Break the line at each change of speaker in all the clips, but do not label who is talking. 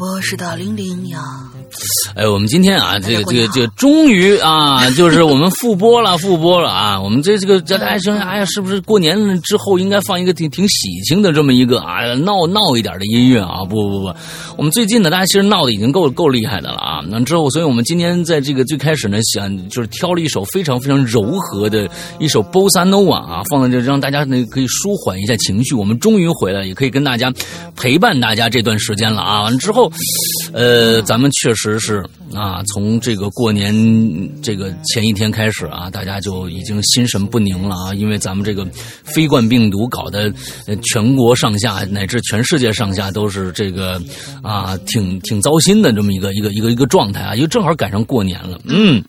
我是大玲玲呀。
哎，我们今天啊，这个这个这个，终于啊，就是我们复播了，复播了啊！我们这这个这大家说，哎呀，是不是过年之后应该放一个挺挺喜庆的这么一个啊闹闹一点的音乐啊？不不不，我们最近呢，大家其实闹的已经够够厉害的了啊！那之后，所以我们今天在这个最开始呢，想就是挑了一首非常非常柔和的一首 Bossa Nova 啊，放在这让大家呢可以舒缓一下情绪。我们终于回来，也可以跟大家陪伴大家这段时间了啊！完之后，呃，咱们确实。实是啊，从这个过年这个前一天开始啊，大家就已经心神不宁了啊，因为咱们这个非冠病毒搞得全国上下乃至全世界上下都是这个啊，挺挺糟心的这么一个一个一个一个状态啊，又正好赶上过年了，嗯。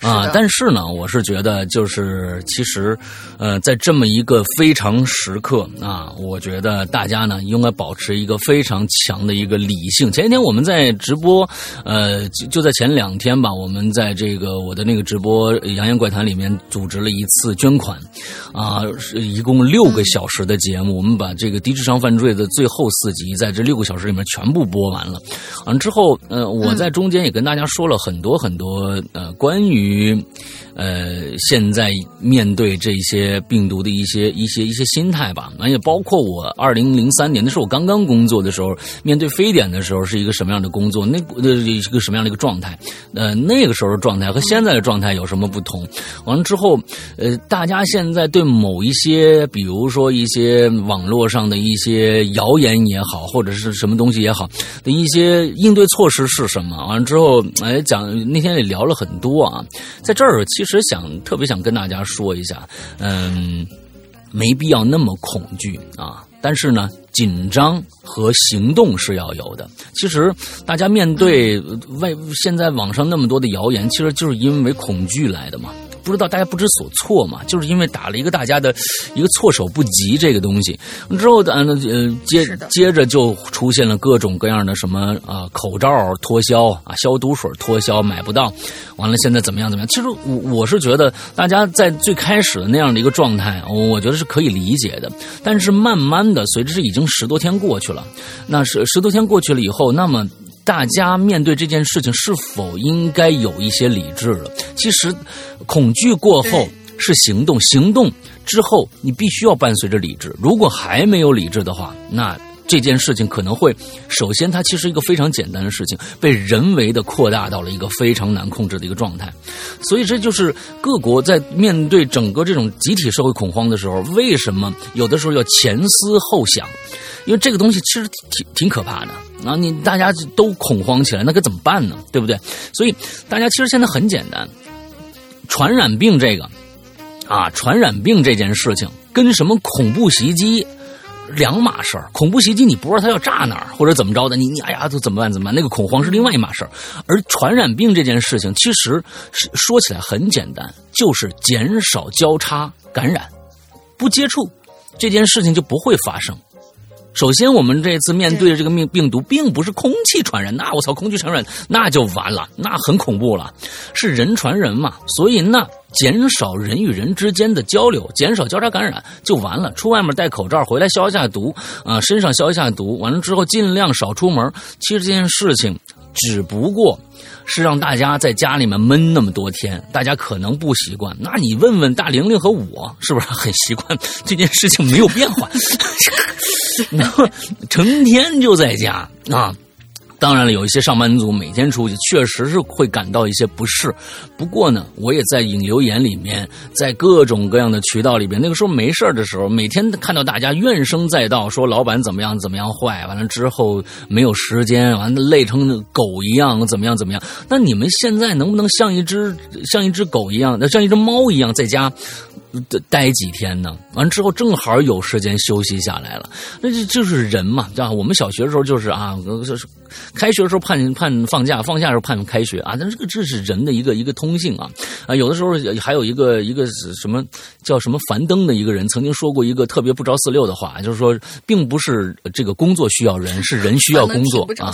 啊，但是呢，我是觉得，就是其实，呃，在这么一个非常时刻啊，我觉得大家呢应该保持一个非常强的一个理性。前一天我们在直播，呃，就在前两天吧，我们在这个我的那个直播《扬言怪谈》里面组织了一次捐款，啊，一共六个小时的节目，我们把这个低智商犯罪的最后四集在这六个小时里面全部播完了。完之后，呃，我在中间也跟大家说了很多很多，呃，关于。于，呃，现在面对这些病毒的一些一些一些心态吧，而且包括我二零零三年的时候，我刚刚工作的时候，面对非典的时候是一个什么样的工作，那呃一个什么样的一个状态，呃，那个时候的状态和现在的状态有什么不同？完了之后，呃，大家现在对某一些，比如说一些网络上的一些谣言也好，或者是什么东西也好的一些应对措施是什么？完了之后，哎，讲那天也聊了很多啊。在这儿，其实想特别想跟大家说一下，嗯，没必要那么恐惧啊。但是呢，紧张和行动是要有的。其实大家面对外现在网上那么多的谣言，其实就是因为恐惧来的嘛。不知道大家不知所措嘛？就是因为打了一个大家的一个措手不及这个东西之后，呃，接接着就出现了各种各样的什么啊，口罩脱销啊，消毒水脱销买不到，完了现在怎么样怎么样？其实我我是觉得大家在最开始的那样的一个状态，我觉得是可以理解的。但是慢慢的，随着这已经十多天过去了，那是十多天过去了以后，那么。大家面对这件事情是否应该有一些理智了？其实，恐惧过后是行动，行动之后你必须要伴随着理智。如果还没有理智的话，那这件事情可能会首先它其实一个非常简单的事情，被人为的扩大到了一个非常难控制的一个状态。所以这就是各国在面对整个这种集体社会恐慌的时候，为什么有的时候要前思后想？因为这个东西其实挺挺可怕的。啊，你大家都恐慌起来，那该怎么办呢？对不对？所以大家其实现在很简单，传染病这个啊，传染病这件事情跟什么恐怖袭击两码事儿。恐怖袭击你不知道他要炸哪儿或者怎么着的，你你哎呀，都怎么办？怎么办？那个恐慌是另外一码事儿。而传染病这件事情，其实说起来很简单，就是减少交叉感染，不接触这件事情就不会发生。首先，我们这次面对的这个病病毒，并不是空气传染，那我操，空气传染那就完了，那很恐怖了，是人传人嘛。所以，那减少人与人之间的交流，减少交叉感染就完了。出外面戴口罩，回来消一下毒啊，身上消一下毒，完了之后尽量少出门。其实这件事情只不过是让大家在家里面闷那么多天，大家可能不习惯。那你问问大玲玲和我，是不是很习惯 这件事情没有变化？然后成天就在家啊，当然了，有一些上班族每天出去，确实是会感到一些不适。不过呢，我也在引流言里面，在各种各样的渠道里边，那个时候没事的时候，每天看到大家怨声载道，说老板怎么样怎么样坏，完了之后没有时间，完了累成狗一样，怎么样怎么样？那你们现在能不能像一只像一只狗一样，像一只猫一样在家？待几天呢？完了之后正好有时间休息下来了，那就就是人嘛，对吧？我们小学的时候就是啊，开学的时候盼盼放假，放假的时候盼开学啊。但是这个这是人的一个一个通性啊啊！有的时候还有一个一个什么叫什么樊登的一个人曾经说过一个特别不着四六的话，就是说，并不是这个工作需要人，是人需要工作 啊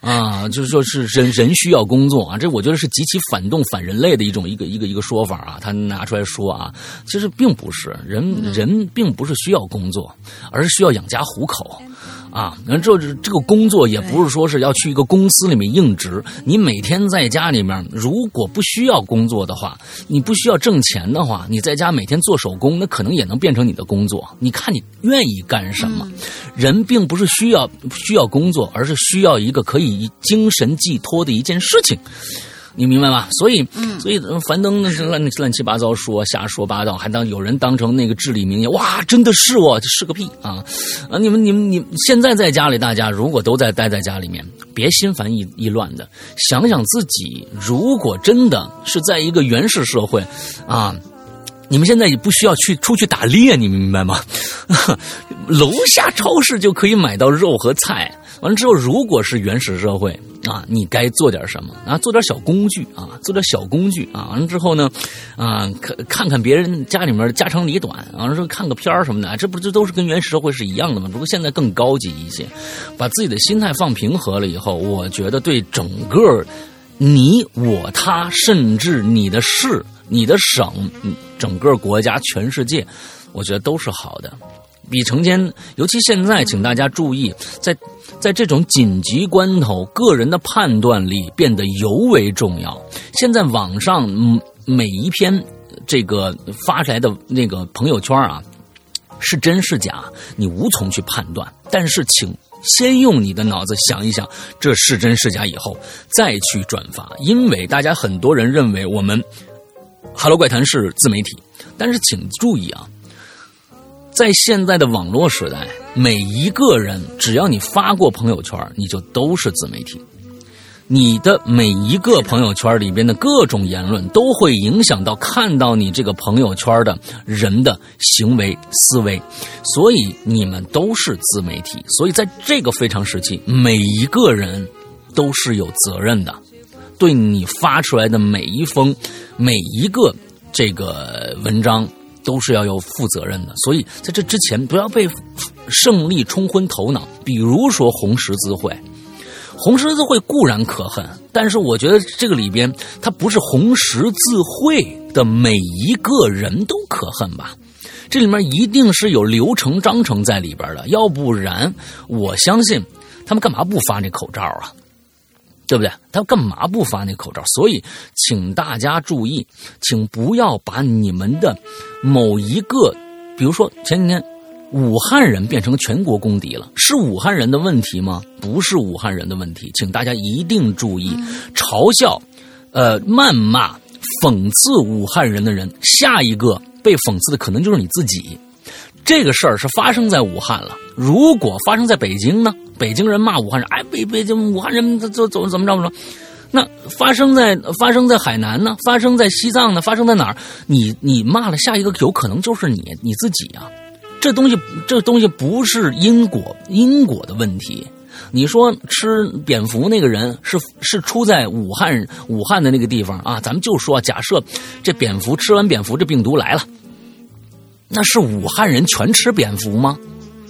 啊，就是说是人人需要工作啊。这我觉得是极其反动反人类的一种一个一个一个说法啊。他拿出来说啊，其实并不是人人并不是需要工作，而是需要养家糊口。啊，那这这个工作也不是说是要去一个公司里面应职，你每天在家里面，如果不需要工作的话，你不需要挣钱的话，你在家每天做手工，那可能也能变成你的工作。你看你愿意干什么？人并不是需要需要工作，而是需要一个可以精神寄托的一件事情。你明白吗？所以，所以樊登那是乱乱七八糟说，瞎说八道，还当有人当成那个至理名言。哇，真的是我，是个屁啊！啊，你们、你们、你们现在在家里，大家如果都在待在家里面，别心烦意意乱的，想想自己，如果真的是在一个原始社会，啊，你们现在也不需要去出去打猎，你明白吗？楼下超市就可以买到肉和菜。完了之后，如果是原始社会啊，你该做点什么啊？做点小工具啊，做点小工具啊。完了之后呢，啊，看看看别人家里面家长里短，完了之后看个片儿什么的，这不这都是跟原始社会是一样的吗？不过现在更高级一些，把自己的心态放平和了以后，我觉得对整个你我他，甚至你的事、你的省、整个国家、全世界，我觉得都是好的。比成天，尤其现在，请大家注意，在在这种紧急关头，个人的判断力变得尤为重要。现在网上每一篇这个发出来的那个朋友圈啊，是真是假，你无从去判断。但是，请先用你的脑子想一想，这是真是假以后再去转发，因为大家很多人认为我们《哈喽怪谈》是自媒体，但是请注意啊。在现在的网络时代，每一个人只要你发过朋友圈，你就都是自媒体。你的每一个朋友圈里边的各种言论，都会影响到看到你这个朋友圈的人的行为思维。所以你们都是自媒体。所以在这个非常时期，每一个人都是有责任的，对你发出来的每一封、每一个这个文章。都是要有负责任的，所以在这之前不要被胜利冲昏头脑。比如说红十字会，红十字会固然可恨，但是我觉得这个里边它不是红十字会的每一个人都可恨吧？这里面一定是有流程章程在里边的，要不然我相信他们干嘛不发那口罩啊？对不对？他干嘛不发那口罩？所以，请大家注意，请不要把你们的某一个，比如说前几天武汉人变成全国公敌了，是武汉人的问题吗？不是武汉人的问题，请大家一定注意，嘲笑、呃谩骂、讽刺武汉人的人，下一个被讽刺的可能就是你自己。这个事儿是发生在武汉了。如果发生在北京呢？北京人骂武汉人，哎，北北京武汉人怎怎怎么着怎么着？那发生在发生在海南呢？发生在西藏呢？发生在哪儿？你你骂了，下一个有可能就是你你自己啊！这东西这东西不是因果因果的问题。你说吃蝙蝠那个人是是出在武汉武汉的那个地方啊？咱们就说，假设这蝙蝠吃完蝙蝠，这病毒来了。那是武汉人全吃蝙蝠吗？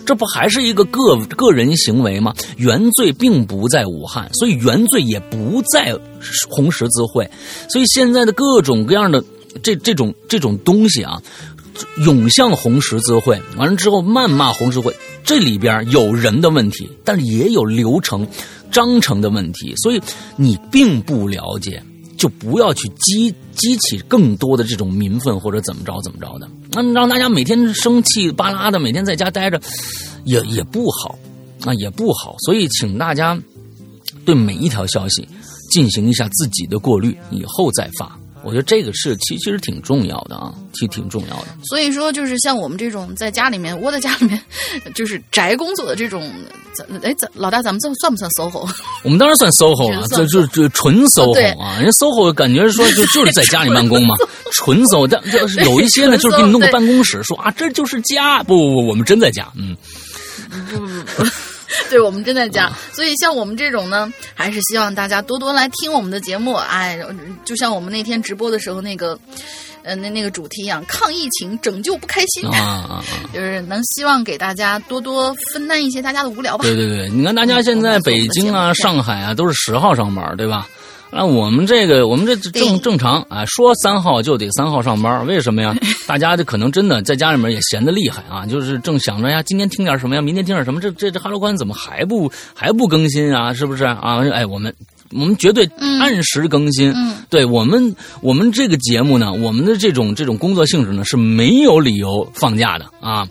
这不还是一个个个人行为吗？原罪并不在武汉，所以原罪也不在红十字会。所以现在的各种各样的这这种这种东西啊，涌向红十字会，完了之后谩骂红十字会，这里边有人的问题，但是也有流程章程的问题，所以你并不了解。就不要去激激起更多的这种民愤或者怎么着怎么着的，那让大家每天生气巴拉的，每天在家待着，也也不好，啊也不好。所以请大家对每一条消息进行一下自己的过滤，以后再发。我觉得这个是其其实挺重要的啊，其实挺重要的。
所以说，就是像我们这种在家里面窝在家里面，就是宅工作的这种，咱哎，咱老大，咱们这算不算 SOHO？
我们当然算 SOHO 了，这就就纯 SOHO 啊！人家 SOHO 感觉说就就是在家里办公嘛，纯 SOHO。但就是有一些呢，就是给你弄个办公室，说啊，这就是家。不不不，我们真在家，嗯。
对我们正在讲。所以像我们这种呢，还是希望大家多多来听我们的节目。哎，就像我们那天直播的时候那个。呃，那那个主题一样，抗疫情，拯救不开心
啊，
就是能希望给大家多多分担一些大家的无聊吧。
对对对，你看大家现在北京啊、上海啊都是十号上班，对吧？那我们这个我们这正正常啊，说三号就得三号上班，为什么呀？大家就可能真的在家里面也闲得厉害啊，就是正想着呀，今天听点什么呀，明天听点什么，这这这哈喽关怎么还不还不更新啊？是不是啊？哎，我们。我们绝对按时更新，对我们我们这个节目呢，我们的这种这种工作性质呢是没有理由放假的啊，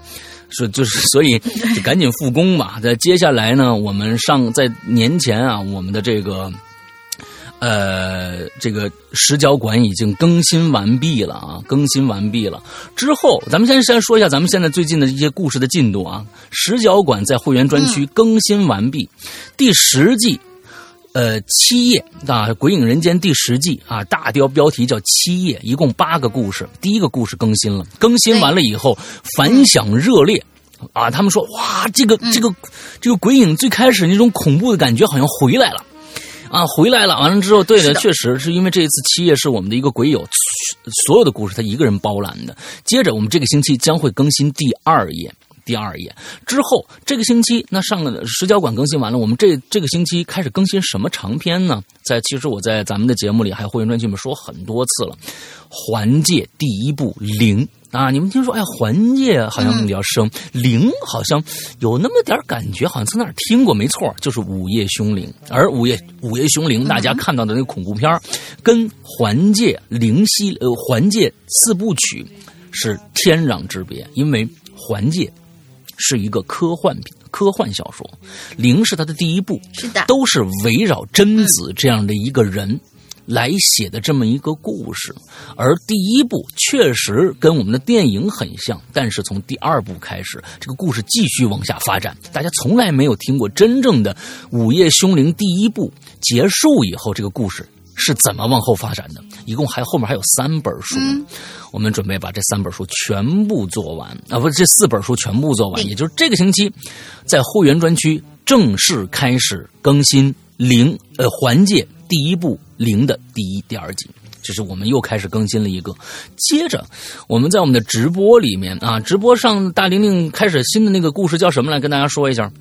是就是所以 就赶紧复工吧。在接下来呢，我们上在年前啊，我们的这个呃这个石角馆已经更新完毕了啊，更新完毕了之后，咱们先先说一下咱们现在最近的一些故事的进度啊。石角馆在会员专区更新完毕，第十季。呃，七页啊，《鬼影人间》第十季啊，大标标题叫七页，一共八个故事。第一个故事更新了，更新完了以后反响热烈啊，他们说哇，这个这个这个鬼影最开始那种恐怖的感觉好像回来了啊，回来了。完了之后，对的，确实是因为这一次七夜是我们的一个鬼友，所有的故事他一个人包揽的。接着我们这个星期将会更新第二页。第二页之后，这个星期那上个石角馆更新完了，我们这这个星期开始更新什么长篇呢？在其实我在咱们的节目里还有会员专区里面说很多次了，《环界》第一部零啊，你们听说哎，《环界》好像比较生，灵好像有那么点感觉，好像从哪儿听过，没错，就是《午夜凶铃》。而《午夜午夜凶铃》大家看到的那个恐怖片跟《环界》灵犀呃《环界》四部曲是天壤之别，因为《环界》。是一个科幻品科幻小说，灵是他的第一部，
是的，
都是围绕贞子这样的一个人来写的这么一个故事。而第一部确实跟我们的电影很像，但是从第二部开始，这个故事继续往下发展。大家从来没有听过真正的《午夜凶铃》第一部结束以后这个故事。是怎么往后发展的？一共还后面还有三本书，我们准备把这三本书全部做完啊！不，这四本书全部做完，也就是这个星期，在会员专区正式开始更新《零呃环界》第一部《零》的第一、第二集，这是我们又开始更新了一个。接着，我们在我们的直播里面啊，直播上大玲玲开始新的那个故事叫什么来？跟大家说一下。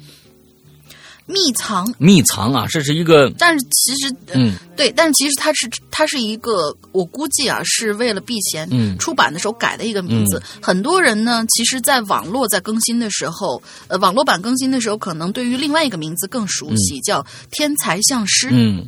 秘藏，
秘藏啊，这是一个。
但是其实，
嗯，
对，但是其实它是它是一个，我估计啊，是为了避嫌，
嗯，
出版的时候改的一个名字。很多人呢，其实，在网络在更新的时候，呃，网络版更新的时候，可能对于另外一个名字更熟悉，叫《天才相师》。
嗯。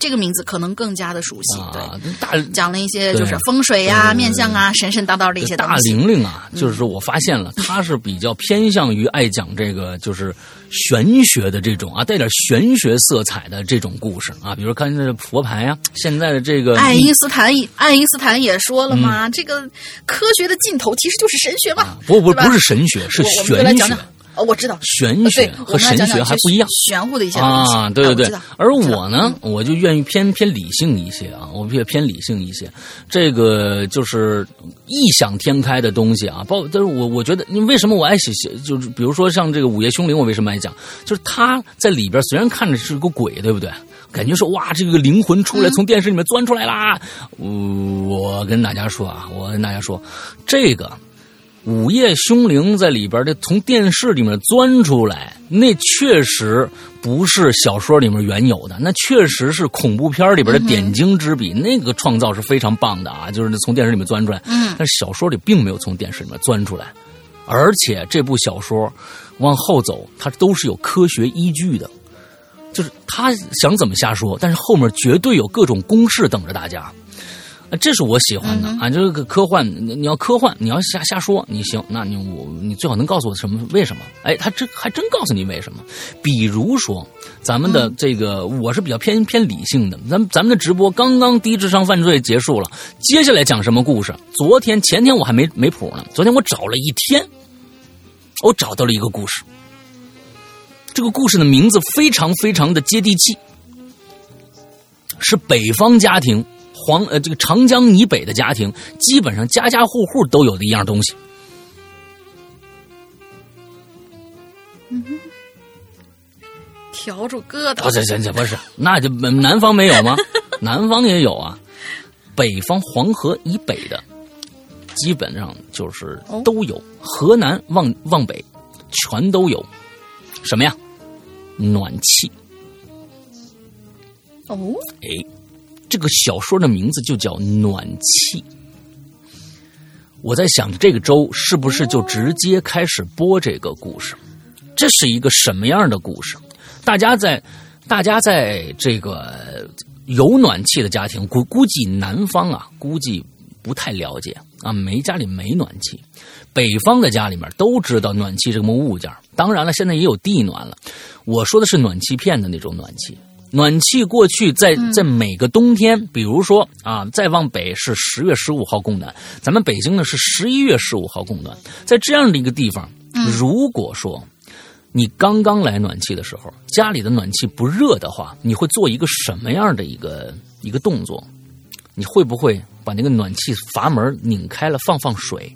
这个名字可能更加的熟悉，对，
大
讲了一些就是风水呀、面相啊、神神叨叨的一些东西。
大玲玲啊，就是说我发现了，她是比较偏向于爱讲这个就是玄学的这种啊，带点玄学色彩的这种故事啊，比如看这佛牌啊，现在的这个
爱因斯坦，爱因斯坦也说了嘛，这个科学的尽头其实就是神学嘛。
不不不是神学，是玄学。
哦，我知道，
玄学和神学还不一样，
玄乎的一些
啊，对对对。而我呢，我就愿意偏偏理性一些啊，我偏偏理性一些。这个就是异想天开的东西啊，包，但是我我觉得，你为什么我爱写写，就是比如说像这个《午夜凶铃》，我为什么爱讲？就是他在里边虽然看着是个鬼，对不对？感觉说哇，这个灵魂出来，从电视里面钻出来啦。我跟大家说啊，我跟大家说，这个。午夜凶铃在里边的从电视里面钻出来，那确实不是小说里面原有的，那确实是恐怖片里边的点睛之笔。那个创造是非常棒的啊，就是从电视里面钻出来。
嗯，
但小说里并没有从电视里面钻出来，而且这部小说往后走，它都是有科学依据的，就是他想怎么瞎说，但是后面绝对有各种公式等着大家。这是我喜欢的啊，就是个科幻。你要科幻，你要瞎瞎说，你行，那你我你最好能告诉我什么为什么？哎，他真还真告诉你为什么。比如说，咱们的这个我是比较偏偏理性的，咱咱们的直播刚刚低智商犯罪结束了，接下来讲什么故事？昨天前天我还没没谱呢，昨天我找了一天，我找到了一个故事。这个故事的名字非常非常的接地气，是北方家庭。黄呃，这个长江以北的家庭，基本上家家户户都有的一样东西。
嗯笤帚疙瘩。
不是，这这不是，那就南方没有吗？南方也有啊，北方黄河以北的，基本上就是都有，河南往往北全都有。什么呀？暖气。
哦，
哎，这个小说的名字就叫《暖气》。我在想，这个周是不是就直接开始播这个故事？这是一个什么样的故事？大家在，大家在这个有暖气的家庭，估估计南方啊，估计不太了解啊，没家里没暖气。北方的家里面都知道暖气这么物件当然了，现在也有地暖了。我说的是暖气片的那种暖气。暖气过去在在每个冬天，比如说啊，再往北是十月十五号供暖，咱们北京呢是十一月十五号供暖。在这样的一个地方，如果说你刚刚来暖气的时候，家里的暖气不热的话，你会做一个什么样的一个一个动作？你会不会把那个暖气阀门拧开了，放放水？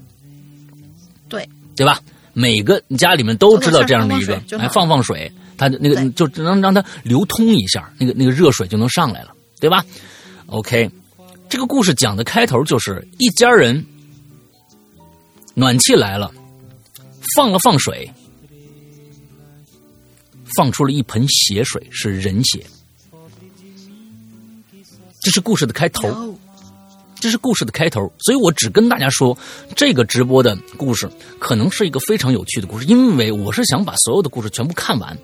对，
对吧？每个家里面都知道这样的一个，来，放放水。它那个就只能让它流通一下，那个那个热水就能上来了，对吧？OK，这个故事讲的开头就是一家人，暖气来了，放了放水，放出了一盆血水，是人血，这是故事的开头。这是故事的开头，所以我只跟大家说，这个直播的故事可能是一个非常有趣的故事，因为我是想把所有的故事全部看完，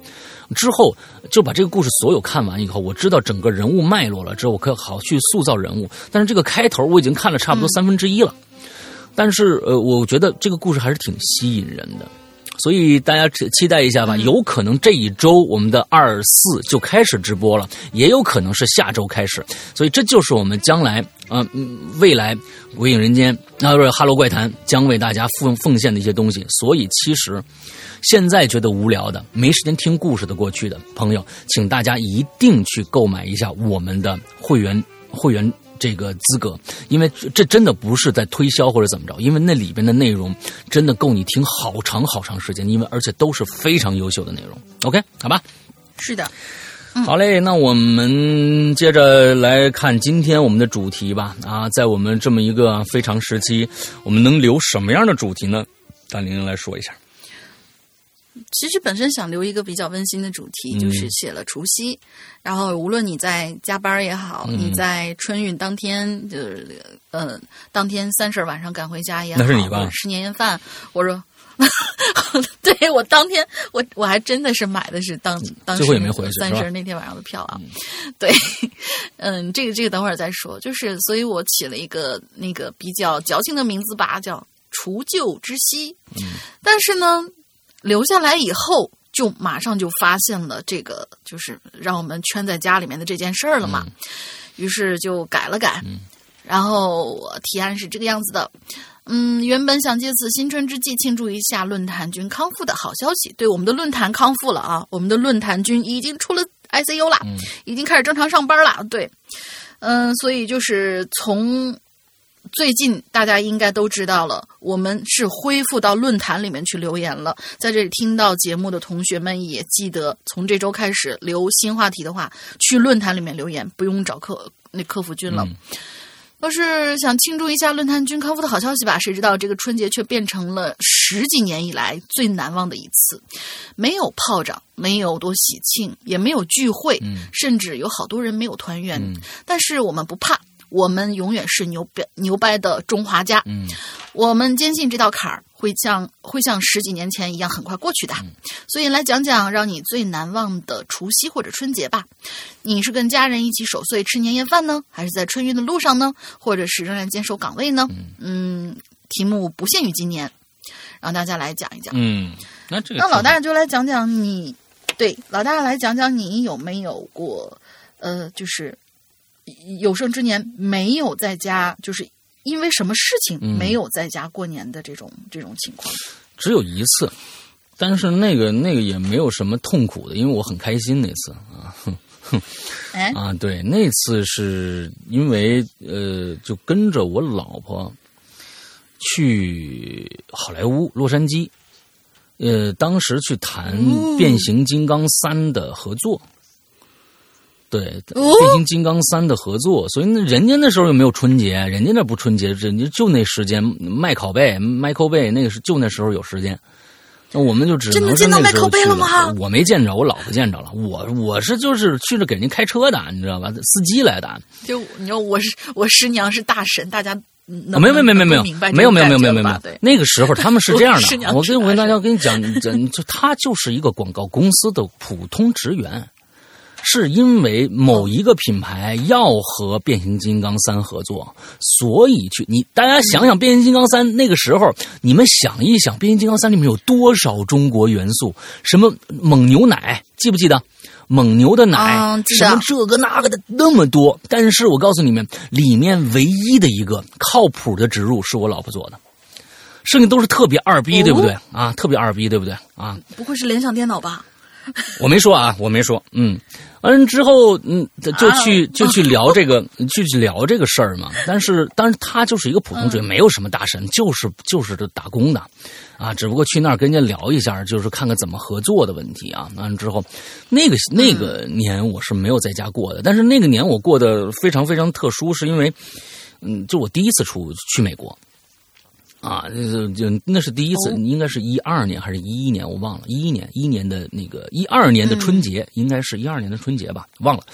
之后就把这个故事所有看完以后，我知道整个人物脉络了之后，我可以好去塑造人物。但是这个开头我已经看了差不多三分之一了，但是呃，我觉得这个故事还是挺吸引人的。所以大家期待一下吧，有可能这一周我们的二四就开始直播了，也有可能是下周开始。所以这就是我们将来啊，未来《鬼影人间》啊，不是《哈喽怪谈》将为大家奉奉献的一些东西。所以其实现在觉得无聊的、没时间听故事的过去的朋友，请大家一定去购买一下我们的会员会员。这个资格，因为这真的不是在推销或者怎么着，因为那里边的内容真的够你听好长好长时间，因为而且都是非常优秀的内容。OK，好吧？
是的，
好嘞，那我们接着来看今天我们的主题吧。啊，在我们这么一个非常时期，我们能留什么样的主题呢？大玲玲来说一下。
其实本身想留一个比较温馨的主题，就是写了除夕，然后无论你在加班也好，你在春运当天，就是呃当天三十晚上赶回家也好，
那是你吧？
吃年夜饭，我说，对我当天我我还真的是买的是当当时三十那天晚上的票啊，对，嗯，这个这个等会儿再说，就是所以我起了一个那个比较矫情的名字吧，叫除旧之夕，但是呢。留下来以后，就马上就发现了这个，就是让我们圈在家里面的这件事儿了嘛。于是就改了改，然后我提案是这个样子的。嗯，原本想借此新春之际庆祝一下论坛君康复的好消息，对我们的论坛康复了啊，我们的论坛君已经出了 ICU 了，已经开始正常上班了。对，嗯，所以就是从。最近大家应该都知道了，我们是恢复到论坛里面去留言了。在这里听到节目的同学们也记得，从这周开始留新话题的话，去论坛里面留言，不用找客那客服君了。要是想庆祝一下论坛君康复的好消息吧？谁知道这个春节却变成了十几年以来最难忘的一次，没有炮仗，没有多喜庆，也没有聚会，甚至有好多人没有团圆。但是我们不怕。我们永远是牛掰牛掰的中华家，嗯，我们坚信这道坎儿会像会像十几年前一样很快过去的，所以来讲讲让你最难忘的除夕或者春节吧。你是跟家人一起守岁吃年夜饭呢，还是在春运的路上呢，或者是仍然坚守岗位呢？嗯，题目不限于今年，让大家来讲一讲。
嗯，那这个
那老大就来讲讲你，对老大来讲讲你有没有过，呃，就是。有生之年没有在家，就是因为什么事情没有在家过年的这种这种情况，
只有一次，但是那个那个也没有什么痛苦的，因为我很开心那次啊，
哎。
啊，对，那次是因为呃，就跟着我老婆去好莱坞洛杉矶，呃，当时去谈《变形金刚三》的合作。对，《变形金刚三》的合作，所以那人家那时候又没有春节，人家那不春节，人家就那时间麦考贝、麦考贝那个是就那时候有时间，那我们就只能
见到麦考贝了吗？
我没见着，我老婆见着了。我我是就是去了给人家开车的，你知道吧？司机来的。
就你知道我是我师娘是大神，大家没
有没有没有没有没有没有没有没有没有没有那个时候他们是这样
的，
我跟我跟大家跟你讲，就他就是一个广告公司的普通职员。是因为某一个品牌要和变形金刚三合作，所以去你大家想想变形金刚三那个时候，你们想一想变形金刚三里面有多少中国元素？什么蒙牛奶记不记得？蒙牛的奶，什么这个那个的那么多。但是我告诉你们，里面唯一的一个靠谱的植入是我老婆做的，剩下都是特别二逼，对不对？啊，特别二逼，对不对？啊，
不会是联想电脑吧？
我没说啊，我没说，嗯。完了之后，嗯，就去就去聊这个，就 去聊这个事儿嘛。但是，但是他就是一个普通职员，没有什么大神，就是就是这打工的，啊，只不过去那儿跟人家聊一下，就是看看怎么合作的问题啊。完了之后，那个那个年我是没有在家过的，但是那个年我过得非常非常特殊，是因为，嗯，就我第一次出去美国。啊，就就那是第一次，应该是一二年还是一一年，我忘了，一一年一年的那个一二年的春节，应该是一二年的春节吧，忘了，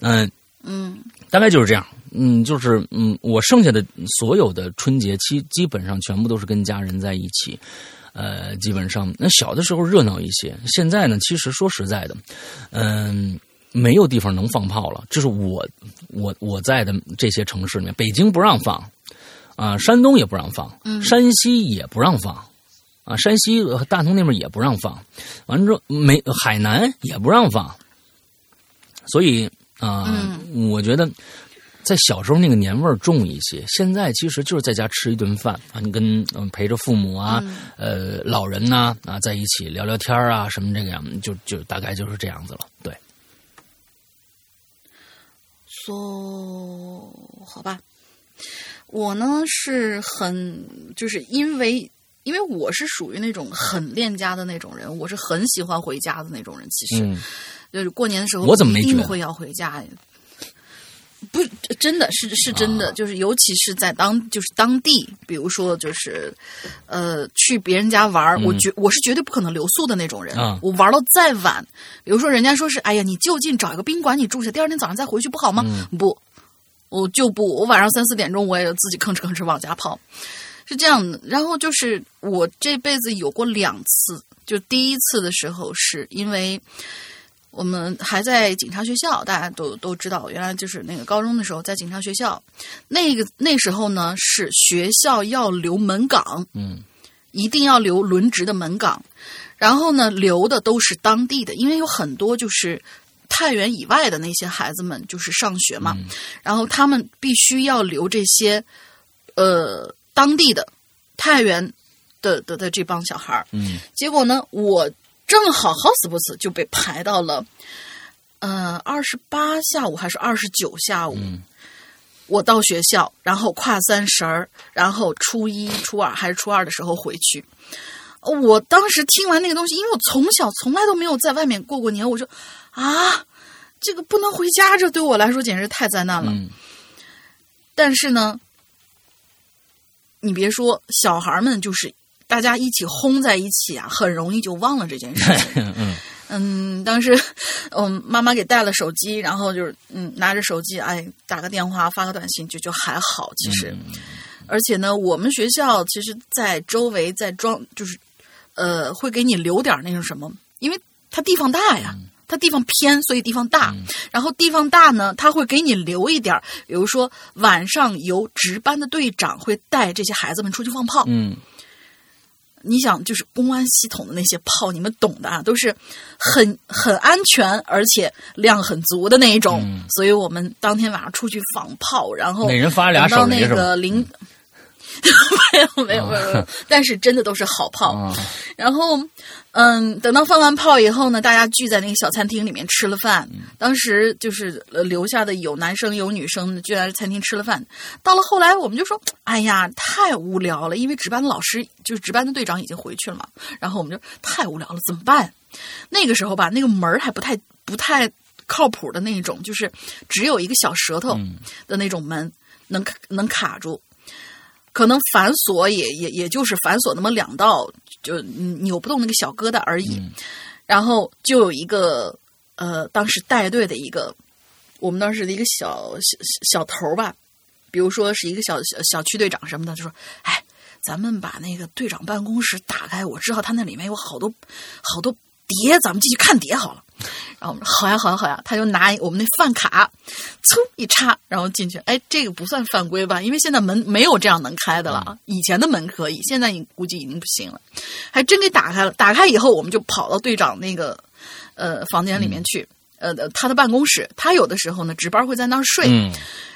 嗯嗯，
大概就是这样，嗯，就是嗯，我剩下的所有的春节期基本上全部都是跟家人在一起，呃，基本上那小的时候热闹一些，现在呢，其实说实在的，嗯，没有地方能放炮了，就是我我我在的这些城市里面，北京不让放。啊，山东也不让放，山西也不让放，啊，山西大同那边也不让放，完了之后没海南也不让放，所以啊，我觉得在小时候那个年味儿重一些。现在其实就是在家吃一顿饭啊，你跟嗯陪着父母啊，呃老人呐啊在一起聊聊天啊什么这个样，就就大概就是这样子了。对，
说好吧。我呢是很，就是因为因为我是属于那种很恋家的那种人，我是很喜欢回家的那种人。其实，就是过年的时候，
我怎么没
一定会要回家？不，真的是是真的，就是尤其是在当就是当地，比如说就是呃去别人家玩我绝我是绝对不可能留宿的那种人。我玩到再晚，比如说人家说是哎呀，你就近找一个宾馆你住下，第二天早上再回去不好吗？不。我就不，我晚上三四点钟我也自己吭哧吭哧往家跑，是这样的。然后就是我这辈子有过两次，就第一次的时候是因为我们还在警察学校，大家都都知道，原来就是那个高中的时候在警察学校，那个那时候呢是学校要留门岗，
嗯，
一定要留轮值的门岗，然后呢留的都是当地的，因为有很多就是。太原以外的那些孩子们就是上学嘛，然后他们必须要留这些，呃，当地的太原的的的这帮小孩儿。
嗯，
结果呢，我正好好死不死就被排到了，呃，二十八下午还是二十九下午，我到学校，然后跨三十儿，然后初一、初二还是初二的时候回去。我当时听完那个东西，因为我从小从来都没有在外面过过年，我说。啊，这个不能回家，这对我来说简直太灾难了。但是呢，你别说，小孩们就是大家一起轰在一起啊，很容易就忘了这件事情。嗯，当时嗯，妈妈给带了手机，然后就是嗯，拿着手机，哎，打个电话，发个短信，就就还好。其实，而且呢，我们学校其实，在周围在装，就是呃，会给你留点那种什么，因为它地方大呀。它地方偏，所以地方大。然后地方大呢，他会给你留一点比如说晚上由值班的队长会带这些孩子们出去放炮。
嗯，
你想，就是公安系统的那些炮，你们懂的啊，都是很很安全，而且量很足的那一种。所以我们当天晚上出去放炮，然后
每人发俩手
那个领没有没有没有没有，但是真的都是好炮。然后，嗯，等到放完炮以后呢，大家聚在那个小餐厅里面吃了饭。当时就是留下的有男生有女生，聚在餐厅吃了饭。到了后来，我们就说：“哎呀，太无聊了，因为值班的老师就是值班的队长已经回去了嘛。”然后我们就太无聊了，怎么办？那个时候吧，那个门还不太不太靠谱的那种，就是只有一个小舌头的那种门能能卡住。可能反锁也也也就是反锁那么两道，就扭不动那个小疙瘩而已。然后就有一个呃，当时带队的一个，我们当时的一个小小小头吧，比如说是一个小小小区队长什么的，就说：“哎，咱们把那个队长办公室打开，我知道他那里面有好多好多。”碟，咱们继续看碟好了。然后我们说好呀，好呀，好呀。他就拿我们那饭卡，噌一插，然后进去。哎，这个不算犯规吧？因为现在门没有这样能开的了。以前的门可以，现在你估计已经不行了。还真给打开了。打开以后，我们就跑到队长那个呃房间里面去，呃，他的办公室。他有的时候呢值班会在那儿睡。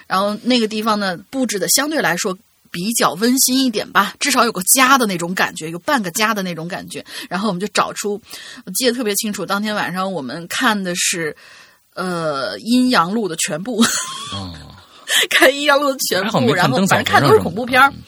然后那个地方呢布置的相对来说。比较温馨一点吧，至少有个家的那种感觉，有半个家的那种感觉。然后我们就找出，我记得特别清楚，当天晚上我们看的是，呃，《阴阳路》的全部，看《阴阳路》的全部，然后反正看都是恐怖片儿。嗯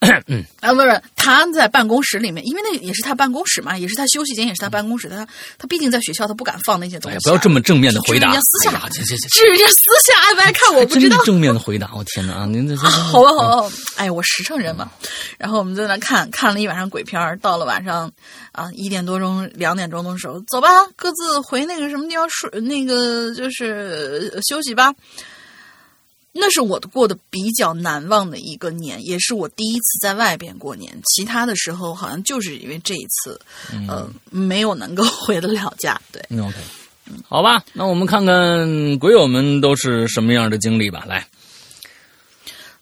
啊，不是他在办公室里面，因为那也是他办公室嘛，也是他休息间，也是他办公室。他他毕竟在学校，他不敢放那些东西。
不要这么正面的回答，
私下，
这这这
是人家私下爱不爱看我不知道。
正面的回答，我天哪啊！您这
好吧好吧，哎，我实诚人嘛。然后我们在那看看了一晚上鬼片到了晚上啊一点多钟、两点钟的时候，走吧，各自回那个什么地方睡，那个就是休息吧。那是我过得比较难忘的一个年，也是我第一次在外边过年。其他的时候好像就是因为这一次，呃，没有能够 回得了家。对
，OK，好吧，那我们看看鬼友们都是什么样的经历吧。来，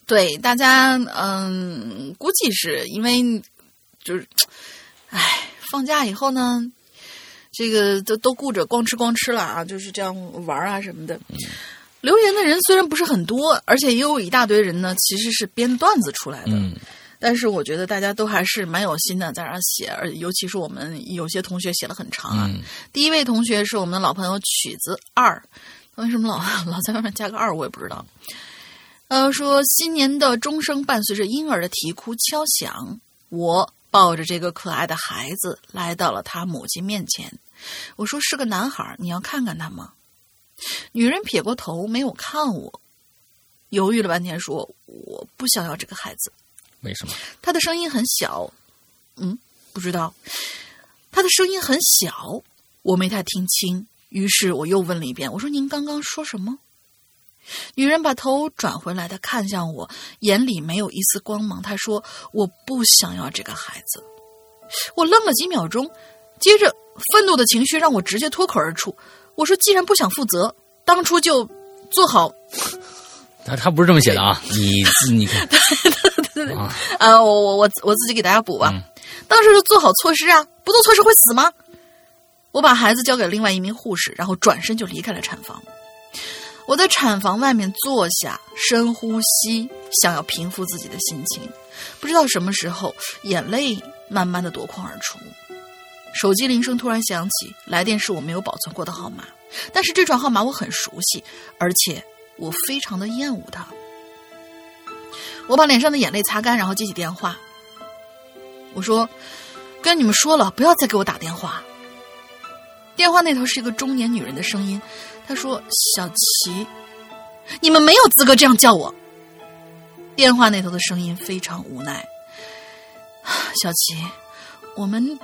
对大家，嗯，估计是因为就是，哎，放假以后呢，这个都都顾着光吃光吃了啊，就是这样玩啊什么的。留言的人虽然不是很多，而且也有一大堆人呢，其实是编段子出来的。嗯，但是我觉得大家都还是蛮有心的，在那写，而尤其是我们有些同学写了很长啊。第一位同学是我们的老朋友曲子二，为什么老 老在外面加个二，我也不知道。呃，说新年的钟声伴随着婴儿的啼哭敲响，我抱着这个可爱的孩子来到了他母亲面前。我说是个男孩，你要看看他吗？女人撇过头，没有看我，犹豫了半天，说：“我不想要这个孩子。”
为什么？
她的声音很小，嗯，不知道。她的声音很小，我没太听清。于是我又问了一遍：“我说您刚刚说什么？”女人把头转回来，她看向我，眼里没有一丝光芒。她说：“我不想要这个孩子。”我愣了几秒钟，接着愤怒的情绪让我直接脱口而出。我说：“既然不想负责，当初就做好。”
他他不是这么写的啊！你你看，
呃，我我我我自己给大家补吧。当时就做好措施啊，不做措施会死吗？我把孩子交给另外一名护士，然后转身就离开了产房。我在产房外面坐下，深呼吸，想要平复自己的心情。不知道什么时候，眼泪慢慢的夺眶而出。手机铃声突然响起，来电是我没有保存过的号码，但是这串号码我很熟悉，而且我非常的厌恶它。我把脸上的眼泪擦干，然后接起电话。我说：“跟你们说了，不要再给我打电话。”电话那头是一个中年女人的声音，她说：“小琪，你们没有资格这样叫我。”电话那头的声音非常无奈：“小琪，我们。”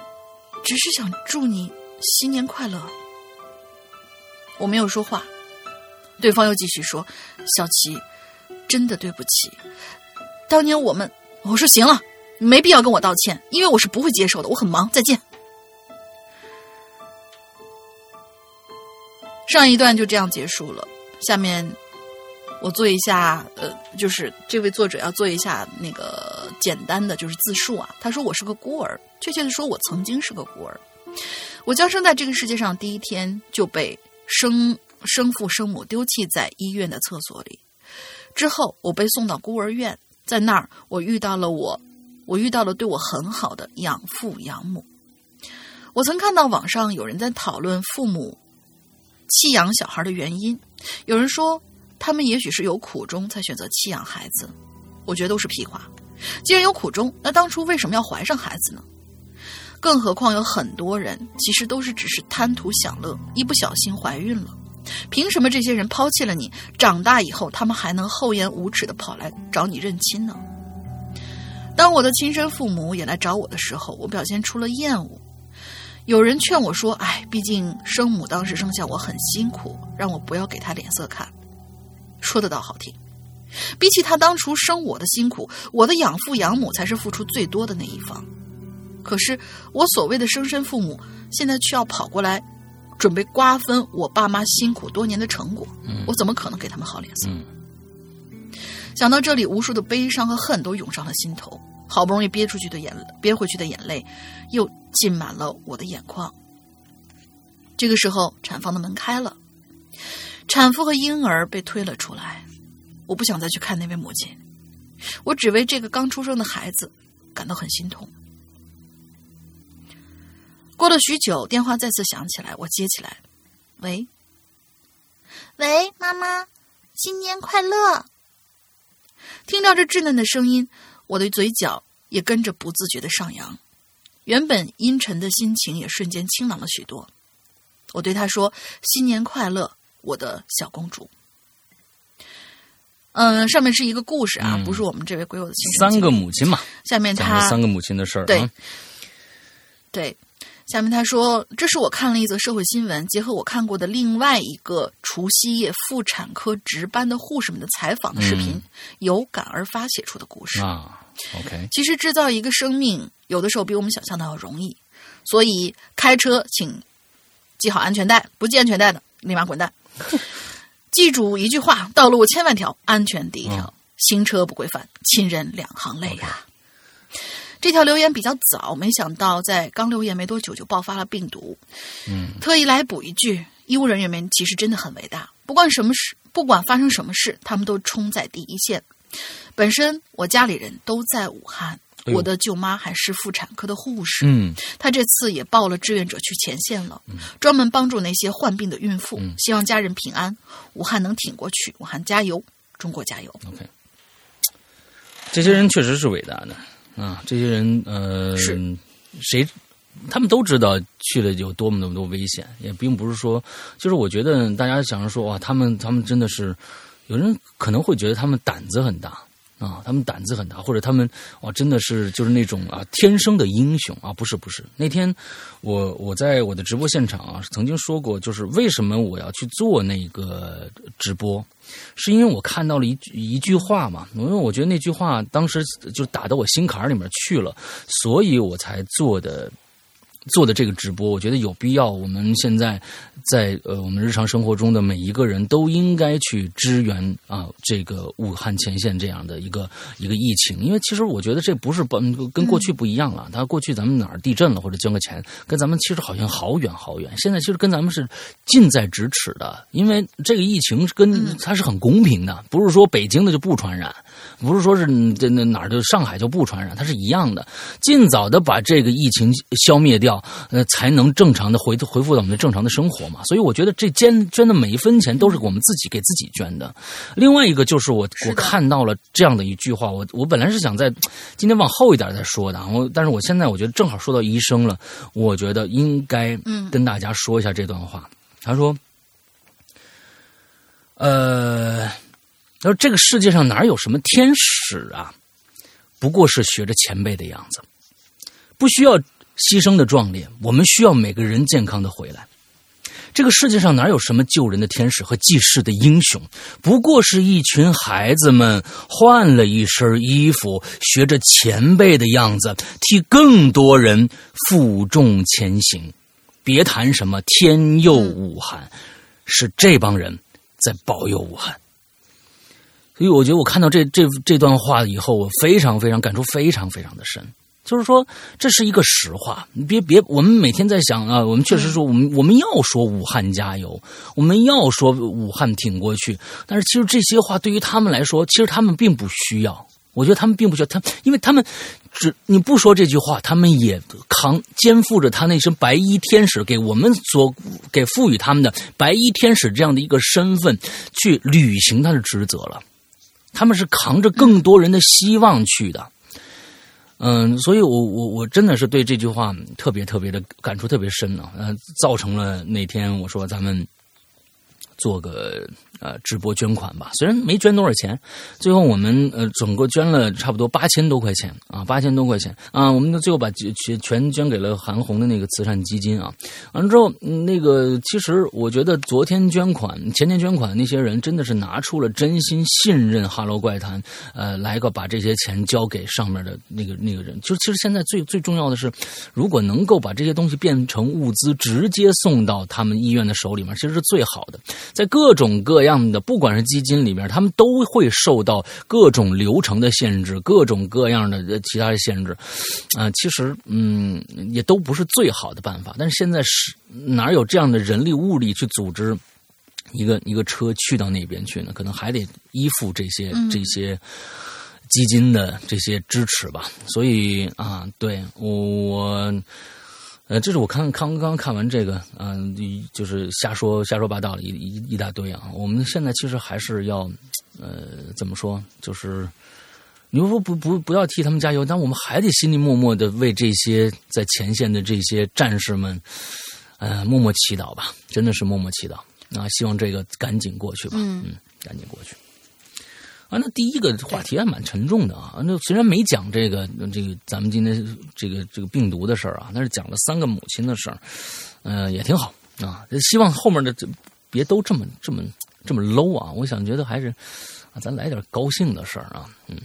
只是想祝你新年快乐。我没有说话，对方又继续说：“小琪，真的对不起，当年我们……”我说：“行了，没必要跟我道歉，因为我是不会接受的，我很忙，再见。”上一段就这样结束了，下面。我做一下，呃，就是这位作者要做一下那个简单的就是自述啊。他说我是个孤儿，确切的说，我曾经是个孤儿。我降生在这个世界上第一天就被生生父生母丢弃在医院的厕所里，之后我被送到孤儿院。在那儿，我遇到了我，我遇到了对我很好的养父养母。我曾看到网上有人在讨论父母弃养小孩的原因，有人说他们也许是有苦衷才选择弃养孩子，我觉得都是屁话。既然有苦衷，那当初为什么要怀上孩子呢？更何况有很多人其实都是只是贪图享乐，一不小心怀孕了。凭什么这些人抛弃了你，长大以后他们还能厚颜无耻的跑来找你认亲呢？当我的亲生父母也来找我的时候，我表现出了厌恶。有人劝我说：“哎，毕竟生母当时生下我很辛苦，让我不要给他脸色看。”说的倒好听，比起他当初生我的辛苦，我的养父养母才是付出最多的那一方。可是我所谓的生身父母，现在却要跑过来。准备瓜分我爸妈辛苦多年的成果，我怎么可能给他们好脸色？想到这里，无数的悲伤和恨都涌上了心头。好不容易憋出去的眼憋回去的眼泪，又浸满了我的眼眶。这个时候，产房的门开了，产妇和婴儿被推了出来。我不想再去看那位母亲，我只为这个刚出生的孩子感到很心痛。过了许久，电话再次响起来，我接起来，喂，
喂，妈妈，新年快乐！
听到这稚嫩的声音，我的嘴角也跟着不自觉的上扬，原本阴沉的心情也瞬间清朗了许多。我对他说：“新年快乐，我的小公主。”嗯，上面是一个故事啊，不是我们这位鬼友的亲
三个母亲嘛？
下面他
三个母亲的事儿，
对，对。下面他说：“这是我看了一则社会新闻，结合我看过的另外一个除夕夜妇产科值班的护士们的采访的视频，有感而发写出的故事
啊。OK，
其实制造一个生命，有的时候比我们想象的要容易。所以开车请系好安全带，不系安全带的立马滚蛋。记住一句话：道路千万条，安全第一条。行车不规范，亲人两行泪呀。”这条留言比较早，没想到在刚留言没多久就爆发了病毒。
嗯，
特意来补一句：医务人员们其实真的很伟大，不管什么事，不管发生什么事，他们都冲在第一线。本身我家里人都在武汉，我的舅妈还是妇产科的护士。
嗯，
她这次也报了志愿者去前线了，专门帮助那些患病的孕妇，希望家人平安，武汉能挺过去。武汉加油，中国加油。
OK，这些人确实是伟大的。啊，这些人，呃，谁，他们都知道去了有多么么多危险，也并不是说，就是我觉得大家想着说哇，他们他们真的是，有人可能会觉得他们胆子很大。啊，他们胆子很大，或者他们哇，真的是就是那种啊，天生的英雄啊！不是不是，那天我我在我的直播现场啊，曾经说过，就是为什么我要去做那个直播，是因为我看到了一一句话嘛，因为我觉得那句话当时就打到我心坎里面去了，所以我才做的。做的这个直播，我觉得有必要。我们现在在呃，我们日常生活中的每一个人都应该去支援啊，这个武汉前线这样的一个一个疫情。因为其实我觉得这不是不跟过去不一样了。他过去咱们哪儿地震了或者捐个钱，跟咱们其实好像好远好远。现在其实跟咱们是近在咫尺的，因为这个疫情跟它是很公平的，不是说北京的就不传染。不是说是这那哪儿就上海就不传染，它是一样的。尽早的把这个疫情消灭掉，呃，才能正常的回回复到我们的正常的生活嘛。所以我觉得这捐捐的每一分钱都是我们自己给自己捐的。另外一个就是我我看到了这样的一句话，我我本来是想在今天往后一点再说的，我但是我现在我觉得正好说到医生了，我觉得应该跟大家说一下这段话。他说，呃。他说：“这个世界上哪有什么天使啊？不过是学着前辈的样子，不需要牺牲的壮烈。我们需要每个人健康的回来。这个世界上哪有什么救人的天使和济世的英雄？不过是一群孩子们换了一身衣服，学着前辈的样子，替更多人负重前行。别谈什么天佑武汉，是这帮人在保佑武汉。”所以我觉得我看到这这这段话以后，我非常非常感触，非常非常的深。就是说，这是一个实话。你别别，我们每天在想啊，我们确实说，我们我们要说武汉加油，我们要说武汉挺过去。但是其实这些话对于他们来说，其实他们并不需要。我觉得他们并不需要他，因为他们只你不说这句话，他们也扛肩负着他那身白衣天使给我们所给赋予他们的白衣天使这样的一个身份去履行他的职责了。他们是扛着更多人的希望去的。嗯，所以我我我真的是对这句话特别特别的感触特别深啊，呃，造成了那天我说咱们做个。呃，直播捐款吧，虽然没捐多少钱，最后我们呃整个捐了差不多八千多块钱啊，八千多块钱啊，我们最后把全全捐给了韩红的那个慈善基金啊。完了之后，那个其实我觉得昨天捐款、前天捐款那些人真的是拿出了真心信任《哈喽怪谈》，呃，来个把这些钱交给上面的那个那个人。就其实现在最最重要的是，如果能够把这些东西变成物资，直接送到他们医院的手里面，其实是最好的。在各种各样。的，不管是基金里面，他们都会受到各种流程的限制，各种各样的其他的限制，啊，其实嗯，也都不是最好的办法。但是现在是哪有这样的人力物力去组织一个一个车去到那边去呢？可能还得依附这些这些基金的这些支持吧。所以啊，对我。呃，这是我看刚刚看完这个，嗯，就是瞎说瞎说八道的一一一大堆啊。我们现在其实还是要，呃，怎么说？就是你说不不不要替他们加油，但我们还得心里默默的为这些在前线的这些战士们，呃，默默祈祷吧。真的是默默祈祷啊！希望这个赶紧过去吧。嗯，赶紧过去。啊，那第一个话题还蛮沉重的啊。那虽然没讲这个这个咱们今天这个这个病毒的事儿啊，但是讲了三个母亲的事儿，呃，也挺好啊。希望后面的这别都这么这么这么 low 啊。我想觉得还是啊，咱来点高兴的事儿啊。嗯，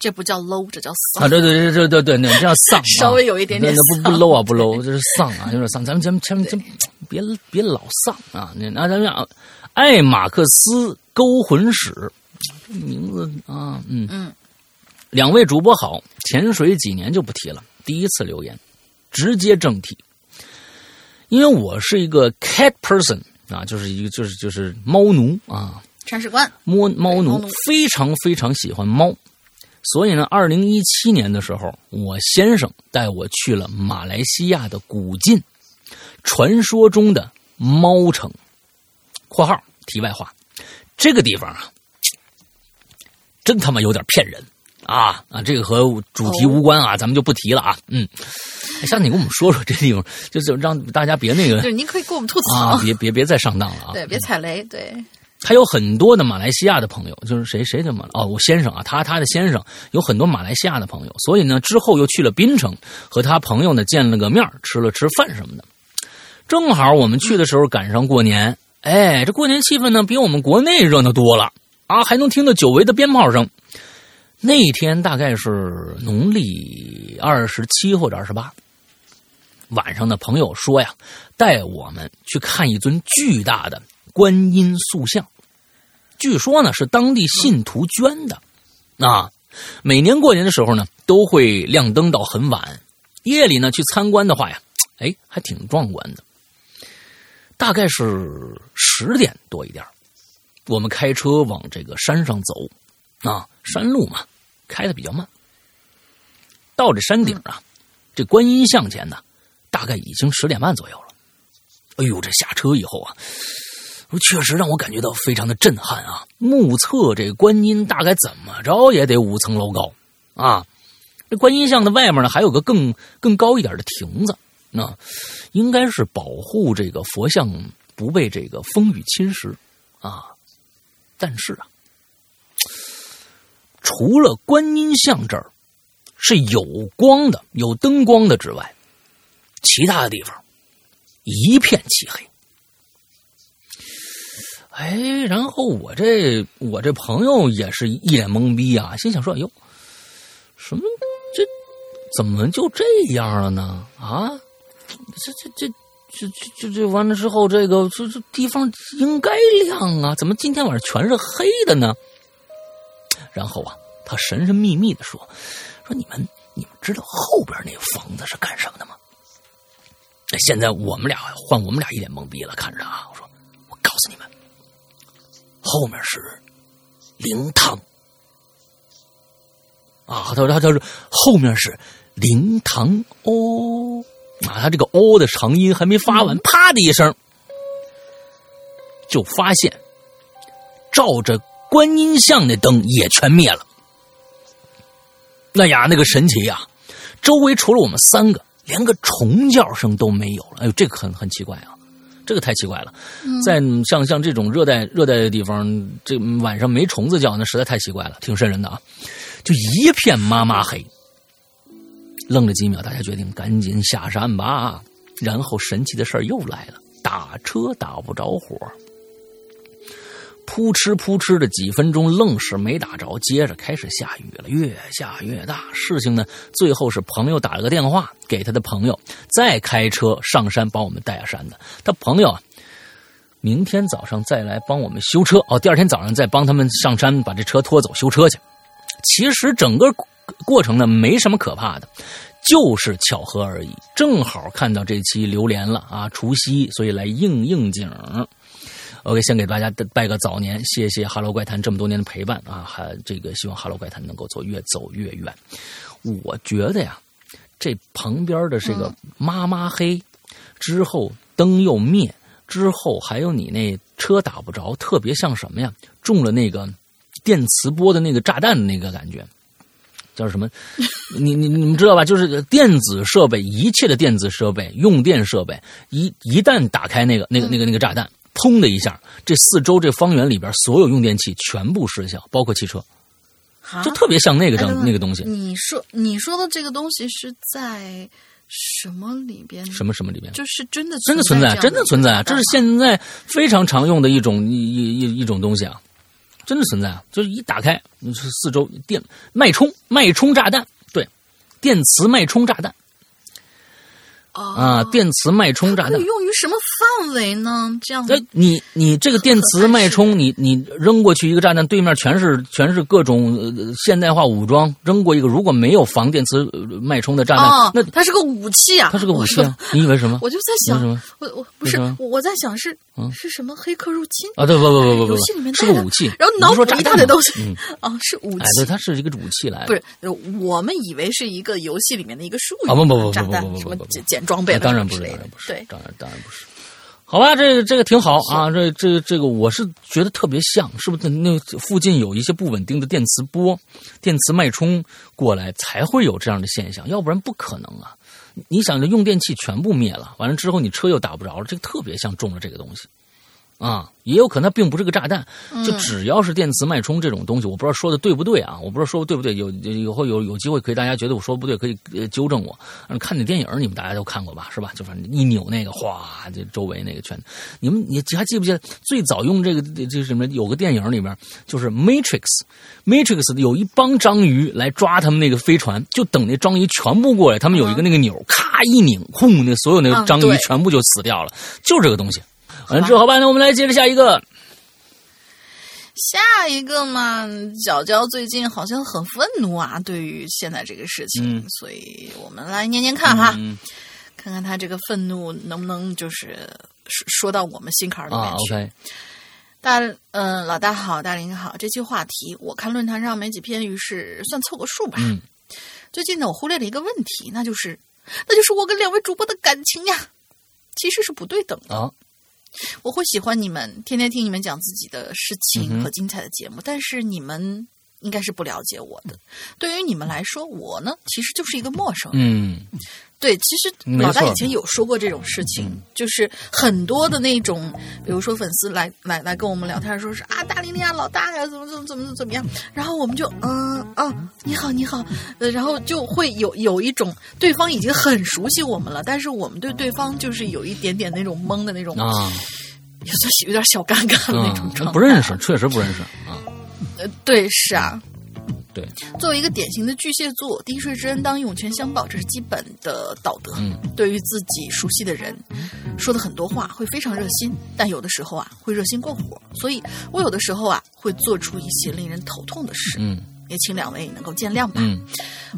这不叫 low，这叫丧
啊。对对对对对对，那这叫丧，
稍微有一点点
那不不 low 啊，不 low，这是丧啊，有点丧。咱们咱们咱们咱别别老丧啊。那那咱们讲爱马克思勾魂史。名字啊，嗯。嗯，两位主播好，潜水几年就不提了。第一次留言，直接正题，因为我是一个 cat person 啊，就是一个就是就是猫奴啊，
铲屎官，
摸猫奴，非常非常喜欢猫，所以呢，二零一七年的时候，我先生带我去了马来西亚的古晋，传说中的猫城（括号题外话），这个地方啊。真他妈有点骗人啊啊！这个和主题无关啊，咱们就不提了啊。嗯，下次你跟我们说说这地方，就是让大家别那个。
就是，您可以给我们吐槽
啊，别别别再上当了啊。
对，别踩雷。对，
他有很多的马来西亚的朋友，就是谁谁的马哦，我先生啊，他他的先生有很多马来西亚的朋友，所以呢，之后又去了槟城，和他朋友呢见了个面，吃了吃饭什么的。正好我们去的时候赶上过年，哎，这过年气氛呢比我们国内热闹多了。啊，还能听到久违的鞭炮声。那天大概是农历二十七或者二十八晚上的朋友说呀，带我们去看一尊巨大的观音塑像。据说呢是当地信徒捐的。啊，每年过年的时候呢，都会亮灯到很晚。夜里呢去参观的话呀，哎，还挺壮观的。大概是十点多一点我们开车往这个山上走，啊，山路嘛，开的比较慢。到这山顶啊，这观音像前呢，大概已经十点半左右了。哎呦，这下车以后啊，确实让我感觉到非常的震撼啊！目测这观音大概怎么着也得五层楼高啊。这观音像的外面呢，还有个更更高一点的亭子，那应该是保护这个佛像不被这个风雨侵蚀啊。但是啊，除了观音像这儿是有光的、有灯光的之外，其他的地方一片漆黑。哎，然后我这我这朋友也是一脸懵逼啊，心想说：“哟，什么这怎么就这样了呢？啊，这这这。”这这这这完了之后，这个这这地方应该亮啊，怎么今天晚上全是黑的呢？然后啊，他神神秘秘的说：“说你们你们知道后边那房子是干什么的吗？”现在我们俩换我们俩一脸懵逼了，看着啊，我说：“我告诉你们，后面是灵堂。”啊，他说他他说后面是灵堂哦啊，他这个哦的长音还没发完，啪的一声，就发现照着观音像的灯也全灭了。那呀，那个神奇呀！周围除了我们三个，连个虫叫声都没有了。哎呦，这个很很奇怪啊，这个太奇怪了。在像像这种热带热带的地方，这晚上没虫子叫，那实在太奇怪了，挺瘆人的啊。就一片麻麻黑，愣了几秒，大家决定赶紧下山吧。然后神奇的事儿又来了，打车打不着火。扑哧扑哧的几分钟，愣是没打着。接着开始下雨了，越下越大。事情呢，最后是朋友打了个电话给他的朋友，再开车上山把我们带下山的。他朋友，明天早上再来帮我们修车哦。第二天早上再帮他们上山把这车拖走修车去。其实整个过程呢，没什么可怕的，就是巧合而已。正好看到这期榴莲了啊，除夕，所以来应应景。OK，先给大家拜个早年，谢谢《哈喽怪谈》这么多年的陪伴啊！还这个希望《哈喽怪谈》能够走越走越远。我觉得呀，这旁边的这个妈妈黑之后灯又灭之后，还有你那车打不着，特别像什么呀？中了那个电磁波的那个炸弹的那个感觉，叫什么？你你你们知道吧？就是电子设备，一切的电子设备、用电设备，一一旦打开那个那个那个那个炸弹。砰的一下，这四周这方圆里边所有用电器全部失效，包括汽车，就特别像那个张那个东西。
你说你说的这个东西是在什么里边？
什么什么里边？
就是真的
真的存在，真的存在，这是现在非常常用的一种一一一种东西啊，真的存在啊！就是一打开，四周电脉冲脉冲炸弹，对，电磁脉冲炸弹。啊，电磁脉冲炸弹
用于什么范围呢？这样，
哎，你你这个电磁脉冲，你你扔过去一个炸弹，对面全是全是各种现代化武装，扔过一个，如果没有防电磁脉冲的炸弹，那
它是个武器啊！
它是个武器啊！你以为什么？
我就在想，我我不是我在想是是什么黑客入侵
啊？对不不不不不，
游戏里面
是个武器，
然后脑补一大堆东西，
嗯，
啊，是武器，
对，它是一个武器来的，
不是我们以为是一个游戏里面的一个术语
啊！不不不
炸弹什么捡装备，
当然不是，当然不是，
对，
当然当然不是。好吧，这个这个挺好啊，这这这个我是觉得特别像，是不是？那附近有一些不稳定的电磁波、电磁脉冲过来，才会有这样的现象，要不然不可能啊！你想着用电器全部灭了，完了之后你车又打不着了，这个特别像中了这个东西。啊，也有可能它并不是个炸弹，就只要是电磁脉冲这种东西，我不知道说的对不对啊？我不知道说的对不对，有以后有有机会可以大家觉得我说的不对，可以纠正我。看那电影你们大家都看过吧？是吧？就反正一扭那个，哗，这周围那个圈，你们你还记不记得最早用这个这什么？有个电影里面就是《Matrix》，Matrix 有一帮章鱼来抓他们那个飞船，就等那章鱼全部过来，他们有一个那个钮，咔一拧，轰，那所有那个章鱼全部就死掉了，就这个东西。完之后，好吧，那我们来接着下一个。
下一个嘛，角角最近好像很愤怒啊，对于现在这个事情，所以我们来念念看哈，看看他这个愤怒能不能就是说说到我们心坎里面
去。
大嗯，老大好，大林好，这期话题我看论坛上没几篇，于是算凑个数吧。最近呢，我忽略了一个问题，那就是那就是我跟两位主播的感情呀，其实是不对等的。我会喜欢你们，天天听你们讲自己的事情和精彩的节目，但是你们应该是不了解我的。对于你们来说，我呢其实就是一个陌生人。
嗯，
对，其实老大以前有说过这种事情，就是很多的那种，比如说粉丝来来来跟我们聊天，说是啊，大玲玲啊，老大呀，怎么怎么怎么怎么样，然后我们就嗯啊，你好你好，呃，然后就会有有一种对方已经很熟悉我们了，但是我们对对方就是有一点点那种懵的那种
啊。
有点有点小尴尬的那种状态，
不认识，确实不认识啊。
呃，对，是啊，
对。
作为一个典型的巨蟹座，滴水之恩当涌泉相报，这是基本的道德。
嗯，
对于自己熟悉的人，说的很多话会非常热心，但有的时候啊会热心过火，所以我有的时候啊会做出一些令人头痛的事。
嗯。
也请两位能够见谅吧。
嗯，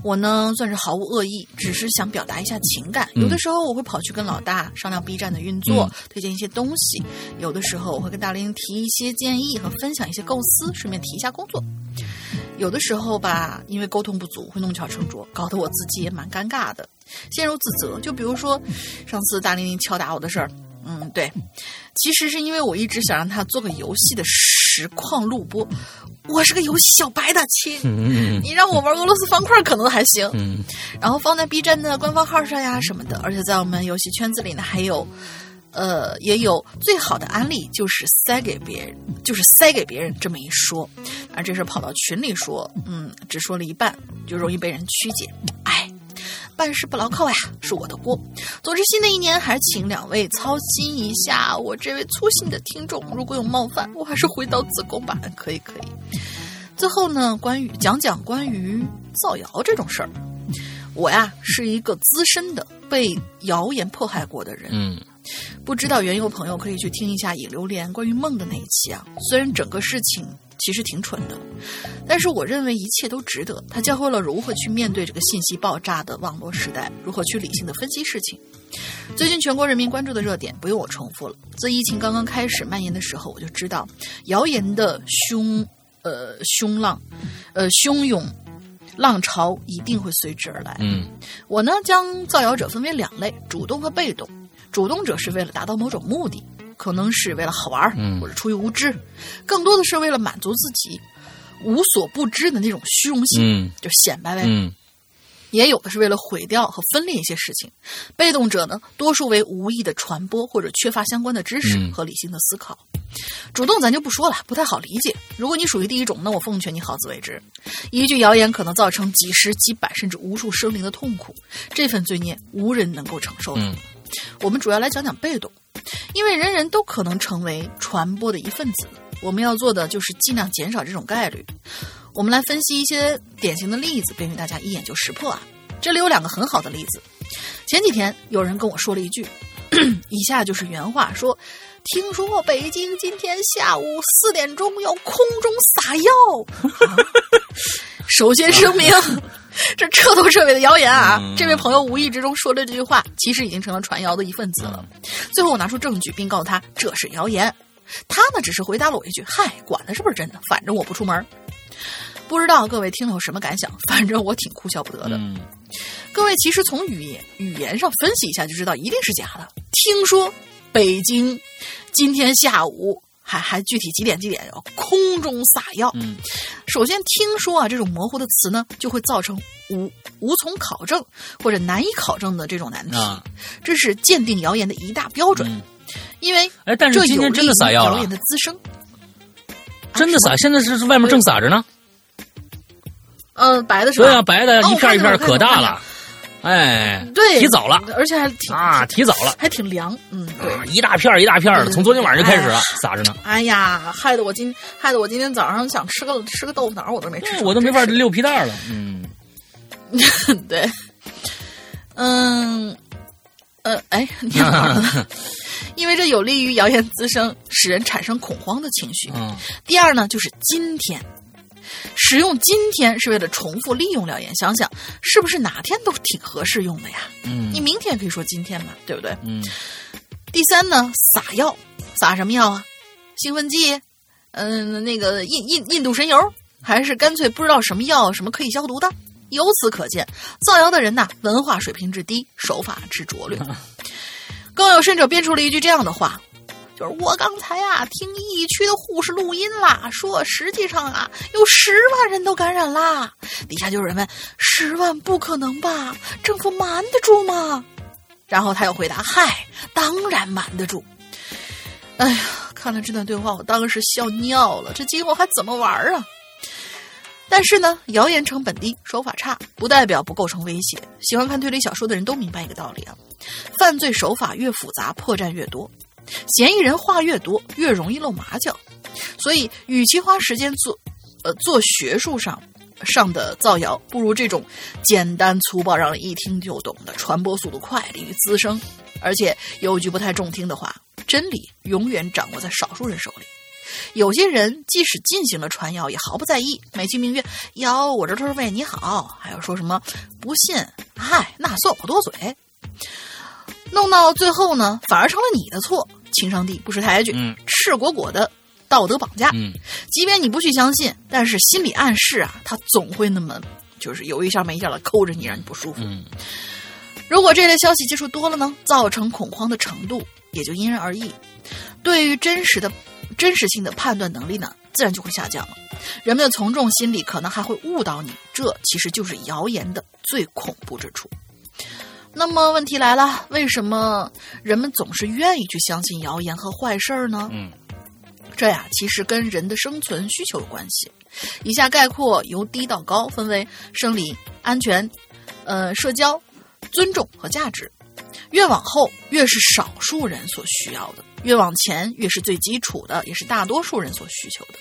我呢算是毫无恶意，只是想表达一下情感。有的时候我会跑去跟老大商量 B 站的运作，推荐一些东西；有的时候我会跟大林提一些建议和分享一些构思，顺便提一下工作。有的时候吧，因为沟通不足，会弄巧成拙，搞得我自己也蛮尴尬的，陷入自责。就比如说上次大玲玲敲打我的事儿，嗯，对，其实是因为我一直想让他做个游戏的实况录播。我是个游戏小白的亲，你让我玩俄罗斯方块可能还行，然后放在 B 站的官方号上呀什么的，而且在我们游戏圈子里呢还有。呃，也有最好的安利，就是塞给别人，就是塞给别人这么一说，而这事跑到群里说，嗯，只说了一半，就容易被人曲解。哎，办事不牢靠呀，是我的锅。总之，新的一年还是请两位操心一下我这位粗心的听众。如果有冒犯，我还是回到子宫吧。可以，可以。最后呢，关于讲讲关于造谣这种事儿，我呀是一个资深的被谣言迫害过的人。
嗯。
不知道缘由朋友可以去听一下《引流连》关于梦的那一期啊。虽然整个事情其实挺蠢的，但是我认为一切都值得。他教会了如何去面对这个信息爆炸的网络时代，如何去理性的分析事情。最近全国人民关注的热点不用我重复了。自疫情刚刚开始蔓延的时候，我就知道谣言的汹呃汹浪，呃汹涌浪潮一定会随之而来。
嗯，
我呢将造谣者分为两类：主动和被动。主动者是为了达到某种目的，可能是为了好玩或者出于无知，更多的是为了满足自己无所不知的那种虚荣心，就显摆呗。也有的是为了毁掉和分裂一些事情。被动者呢，多数为无意的传播或者缺乏相关的知识和理性的思考。主动咱就不说了，不太好理解。如果你属于第一种，那我奉劝你好自为之。一句谣言可能造成几十、几百甚至无数生灵的痛苦，这份罪孽无人能够承受的。我们主要来讲讲被动，因为人人都可能成为传播的一份子。我们要做的就是尽量减少这种概率。我们来分析一些典型的例子，便于大家一眼就识破啊。这里有两个很好的例子。前几天有人跟我说了一句，以下就是原话：说，听说北京今天下午四点钟要空中撒药。首先声明。这彻头彻尾的谣言啊！这位朋友无意之中说了这句话，其实已经成了传谣的一份子了。最后我拿出证据，并告诉他这是谣言。他呢，只是回答了我一句：“嗨，管他是不是真的，反正我不出门。”不知道各位听了有什么感想？反正我挺哭笑不得的。各位其实从语言语言上分析一下就知道，一定是假的。听说北京今天下午。还还具体几点几点要空中撒药？
嗯，
首先听说啊，这种模糊的词呢，就会造成无无从考证或者难以考证的这种难题。这是鉴定谣言的一大标准。因为
哎，但是今天真的撒药了。
谣言的滋生，
真的撒，现在是外面正撒着呢。
嗯，白的是吧？
对啊，白的一片一片可大了。哎，
对，
提早了，
而且还挺
啊，提早了，
还挺凉，嗯，对，
一大片一大片的，从昨天晚上就开始了，撒着呢。
哎呀，害得我今害得我今天早上想吃个吃个豆腐脑，我都没吃，
我都没法溜皮蛋了。嗯，
对，嗯，呃，哎，你好，因为这有利于谣言滋生，使人产生恐慌的情绪。
嗯，
第二呢，就是今天。使用今天是为了重复利用谣言，想想是不是哪天都挺合适用的呀？
嗯，
你明天可以说今天嘛，对不对？
嗯。
第三呢，撒药，撒什么药啊？兴奋剂？嗯，那个印印印度神油，还是干脆不知道什么药，什么可以消毒的？由此可见，造谣的人呐，文化水平之低，手法之拙劣。更有甚者，编出了一句这样的话。就是我刚才啊听疫区的护士录音啦，说实际上啊有十万人都感染啦。底下就有人问：十万不可能吧？政府瞒得住吗？然后他又回答：嗨，当然瞒得住。哎呀，看了这段对话，我当时笑尿了。这今后还怎么玩啊？但是呢，谣言成本低，手法差，不代表不构成威胁。喜欢看推理小说的人都明白一个道理啊：犯罪手法越复杂，破绽越多。嫌疑人话越多，越容易露马脚，所以与其花时间做，呃，做学术上上的造谣，不如这种简单粗暴、让人一听就懂的，传播速度快、利于滋生。而且有句不太中听的话：真理永远掌握在少数人手里。有些人即使进行了传谣，也毫不在意，美其名曰“谣我这都是为你好”，还要说什么不信，嗨，那算我多嘴。弄到最后呢，反而成了你的错。情商低不识抬举，
嗯，
赤果果的道德绑架。
嗯，
即便你不去相信，但是心理暗示啊，他总会那么就是有一下没一下的抠着你，让你不舒服。
嗯，
如果这类消息接触多了呢，造成恐慌的程度也就因人而异。对于真实的真实性的判断能力呢，自然就会下降了。人们的从众心理可能还会误导你，这其实就是谣言的最恐怖之处。那么问题来了，为什么人们总是愿意去相信谣言和坏事儿呢？
嗯，
这呀，其实跟人的生存需求有关系。以下概括由低到高，分为生理、安全、呃、社交、尊重和价值。越往后，越是少数人所需要的；越往前，越是最基础的，也是大多数人所需求的。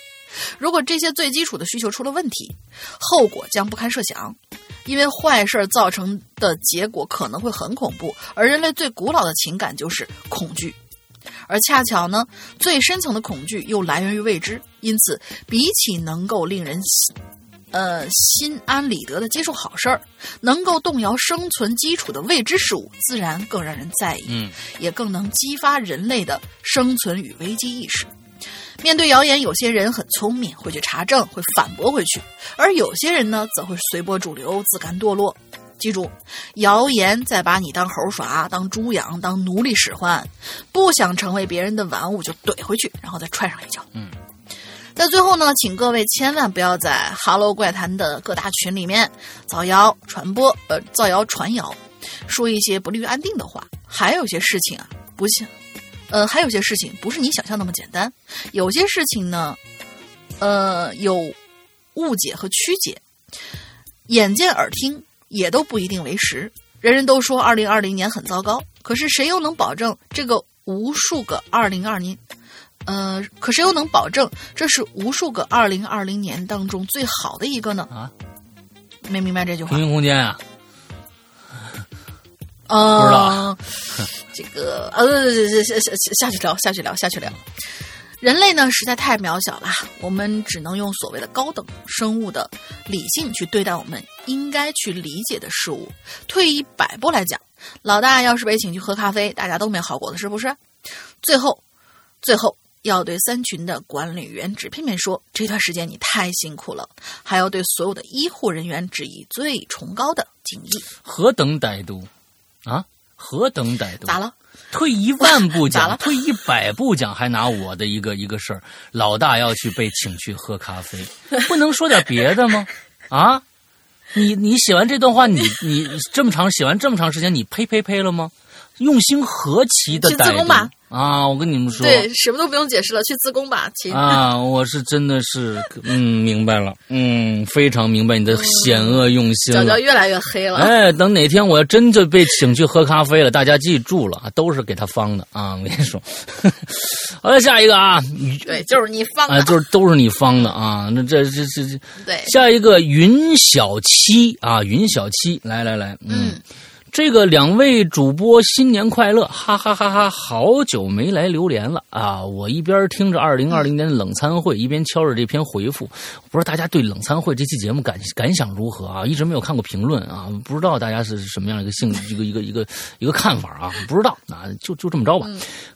如果这些最基础的需求出了问题，后果将不堪设想。因为坏事造成的结果可能会很恐怖，而人类最古老的情感就是恐惧，而恰巧呢，最深层的恐惧又来源于未知。因此，比起能够令人心呃心安理得的接受好事儿，能够动摇生存基础的未知事物，自然更让人在意，也更能激发人类的生存与危机意识。面对谣言，有些人很聪明，会去查证，会反驳回去；而有些人呢，则会随波逐流，自甘堕落。记住，谣言在把你当猴耍、当猪养、当奴隶使唤，不想成为别人的玩物，就怼回去，然后再踹上一脚。
嗯，
在最后呢，请各位千万不要在《哈喽怪谈》的各大群里面造谣传播，呃，造谣传谣，说一些不利于安定的话。还有些事情啊，不像。呃，还有些事情不是你想象那么简单，有些事情呢，呃，有误解和曲解，眼见耳听也都不一定为实。人人都说二零二零年很糟糕，可是谁又能保证这个无数个二零二零？呃，可谁又能保证这是无数个二零二零年当中最好的一个呢？
啊，
没明白这句话。
平行空间啊。
呃，
不知道，
这个呃，下下下去聊，下去聊，下去聊。人类呢，实在太渺小了，我们只能用所谓的高等生物的理性去对待我们应该去理解的事物。退一百步来讲，老大要是被请去喝咖啡，大家都没好果子，是不是？最后，最后要对三群的管理员纸片片说：这段时间你太辛苦了，还要对所有的医护人员致以最崇高的敬意。
何等歹毒！啊，何等歹毒！
咋了？
退一万步讲，
了？
退一百步讲，还拿我的一个一个事儿，老大要去被请去喝咖啡，不能说点别的吗？啊，你你写完这段话，你你这么长写完这么长时间，你呸呸呸了吗？用心何其的歹毒！啊，我跟你们说，
对，什么都不用解释了，去自宫吧，亲。
啊，我是真的是，嗯，明白了，嗯，非常明白你的险恶用心。
脚脚越来越黑了。
哎，等哪天我要真就被请去喝咖啡了，大家记住了，都是给他方的啊！我跟你说。好了，下一个啊，
对，就是你方
的，就是都是你方的啊。那这这这这，
对，
下一个云小七啊，云小七，来来来，嗯。这个两位主播新年快乐，哈哈哈哈！好久没来榴莲了啊！我一边听着二零二零年的冷餐会，一边敲着这篇回复。不知道大家对冷餐会这期节目感感想如何啊？一直没有看过评论啊，不知道大家是什么样一个性一个一个一个一个看法啊？不知道啊，就就这么着吧。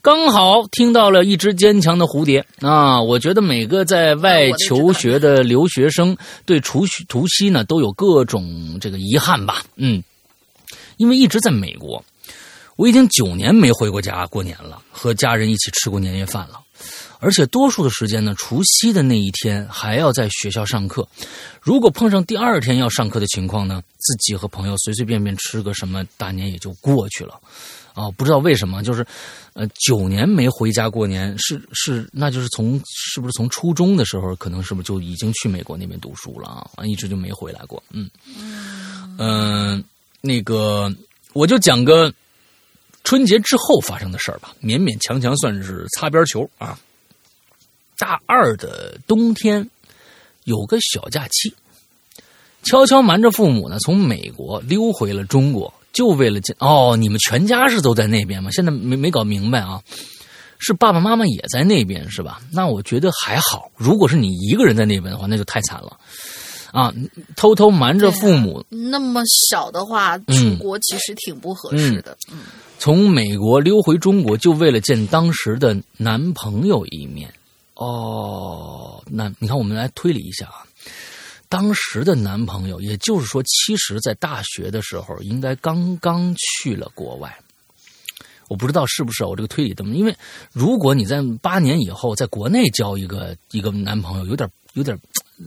刚好听到了一只坚强的蝴蝶啊！我觉得每个在外求学的留学生对除除夕呢都有各种这个遗憾吧？嗯。因为一直在美国，我已经九年没回过家过年了，和家人一起吃过年夜饭了。而且多数的时间呢，除夕的那一天还要在学校上课。如果碰上第二天要上课的情况呢，自己和朋友随随便便吃个什么大年也就过去了。啊，不知道为什么，就是呃，九年没回家过年，是是，那就是从是不是从初中的时候，可能是不是就已经去美国那边读书了啊？一直就没回来过。嗯嗯。那个，我就讲个春节之后发生的事儿吧，勉勉强强算是擦边球啊。大二的冬天，有个小假期，悄悄瞒着父母呢，从美国溜回了中国，就为了见哦，你们全家是都在那边吗？现在没没搞明白啊，是爸爸妈妈也在那边是吧？那我觉得还好，如果是你一个人在那边的话，那就太惨了。啊，偷偷瞒着父母，
那么小的话，出国其实挺不合适的。
嗯，从美国溜回中国，就为了见当时的男朋友一面。哦，那你看，我们来推理一下啊。当时的男朋友，也就是说，其实在大学的时候，应该刚刚去了国外。我不知道是不是我这个推理的，因为如果你在八年以后在国内交一个一个男朋友，有点有点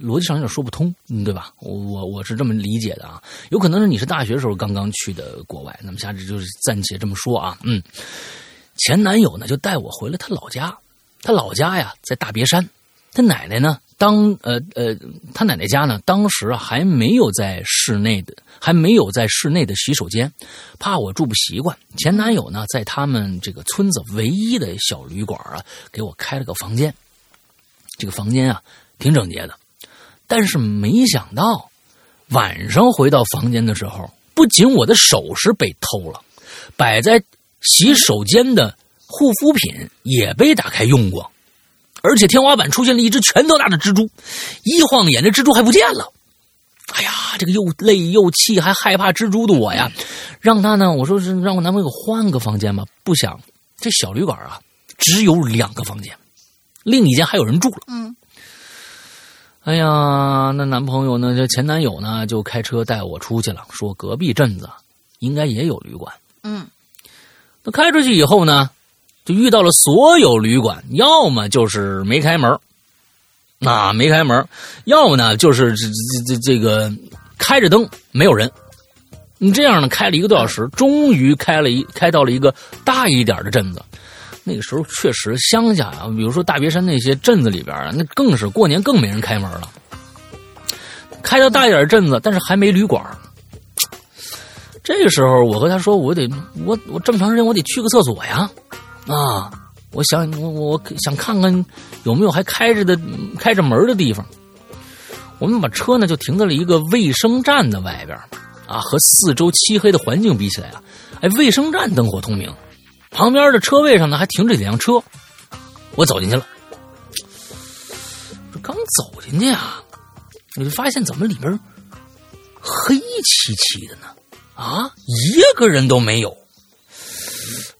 逻辑上有点说不通，对吧？我我我是这么理解的啊，有可能是你是大学时候刚刚去的国外。那么下次就是暂且这么说啊，嗯，前男友呢就带我回了他老家，他老家呀在大别山，他奶奶呢当呃呃他奶奶家呢当时啊还没有在室内的。还没有在室内的洗手间，怕我住不习惯。前男友呢，在他们这个村子唯一的小旅馆啊，给我开了个房间。这个房间啊，挺整洁的。但是没想到，晚上回到房间的时候，不仅我的首饰被偷了，摆在洗手间的护肤品也被打开用过，而且天花板出现了一只拳头大的蜘蛛。一晃眼，这蜘蛛还不见了。哎呀，这个又累又气还害怕蜘蛛的我呀，让他呢，我说是让我男朋友换个房间吧。不想这小旅馆啊，只有两个房间，另一间还有人住了。
嗯，
哎呀，那男朋友呢？这前男友呢？就开车带我出去了，说隔壁镇子应该也有旅馆。
嗯，
那开出去以后呢，就遇到了所有旅馆，要么就是没开门。那没开门，要么呢就是这这这这个开着灯没有人。你这样呢开了一个多小时，终于开了一开到了一个大一点的镇子。那个时候确实乡下啊，比如说大别山那些镇子里边啊，那更是过年更没人开门了。开到大一点镇子，但是还没旅馆。这个时候我和他说：“我得我我这么长时间我得去个厕所呀，啊。”我想，我我想看看有没有还开着的、开着门的地方。我们把车呢就停在了一个卫生站的外边啊，和四周漆黑的环境比起来啊，哎，卫生站灯火通明。旁边的车位上呢还停着几辆车。我走进去了，这刚走进去啊，我就发现怎么里边黑漆漆的呢？啊，一个人都没有。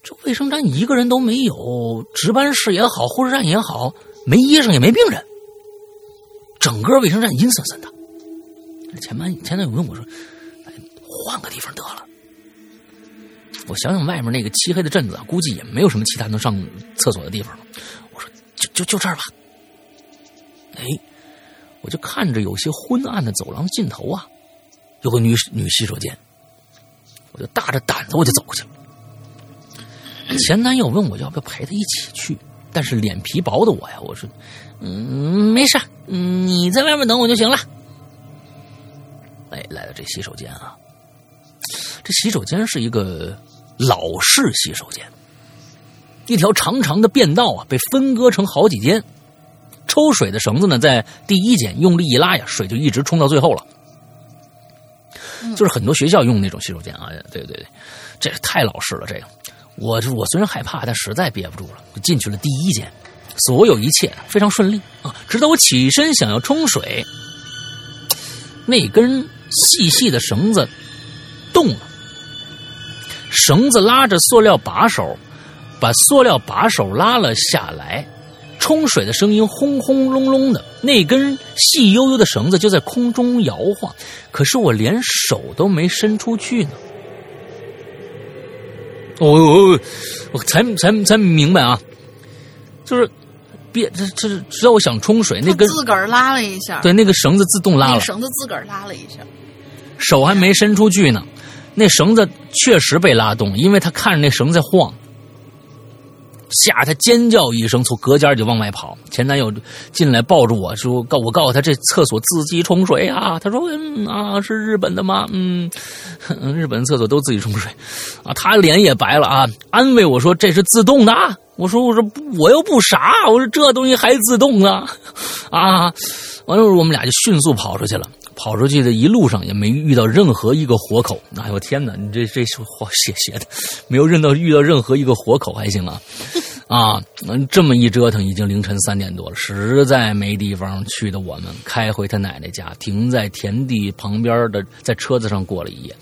这卫生站一个人都没有，值班室也好，护士站也好，没医生也没病人，整个卫生站阴森森的。前班前男友问我说：“换个地方得了。”我想想外面那个漆黑的镇子，估计也没有什么其他能上厕所的地方了。我说：“就就就这儿吧。”哎，我就看着有些昏暗的走廊尽头啊，有个女女洗手间，我就大着胆子我就走过去了。前男友问我要不要陪他一起去，但是脸皮薄的我呀，我说，嗯，没事，你在外面等我就行了。哎，来到这洗手间啊，这洗手间是一个老式洗手间，一条长长的便道啊，被分割成好几间，抽水的绳子呢，在第一间用力一拉呀，水就一直冲到最后了，就是很多学校用那种洗手间啊，对对对，这太老式了，这个。我我虽然害怕，但实在憋不住了，进去了第一间，所有一切非常顺利啊！直到我起身想要冲水，那根细细的绳子动了，绳子拉着塑料把手，把塑料把手拉了下来，冲水的声音轰轰隆隆的，那根细悠悠的绳子就在空中摇晃，可是我连手都没伸出去呢。我我才才才明白啊，就是别这这是只要我想冲水，那根
自个儿拉了一下，
对，那个绳子自动拉了，
绳子自个儿拉了一下，
手还没伸出去呢，那绳子确实被拉动，因为他看着那绳子在晃。吓他尖叫一声，从隔间就往外跑。前男友进来抱住我说：“告我告诉他，这厕所自己冲水啊。”他说：“嗯啊，是日本的吗？嗯，日本厕所都自己冲水啊。”他脸也白了啊，安慰我说：“这是自动的。”我说：“我说我又不傻，我说这东西还自动呢啊。”完了，我们俩就迅速跑出去了。跑出去的一路上也没遇到任何一个活口。哎呦天哪，你这这话写写的，没有认到遇到任何一个活口还行啊。啊，这么一折腾，已经凌晨三点多了，实在没地方去的。我们开回他奶奶家，停在田地旁边的，在车子上过了一夜。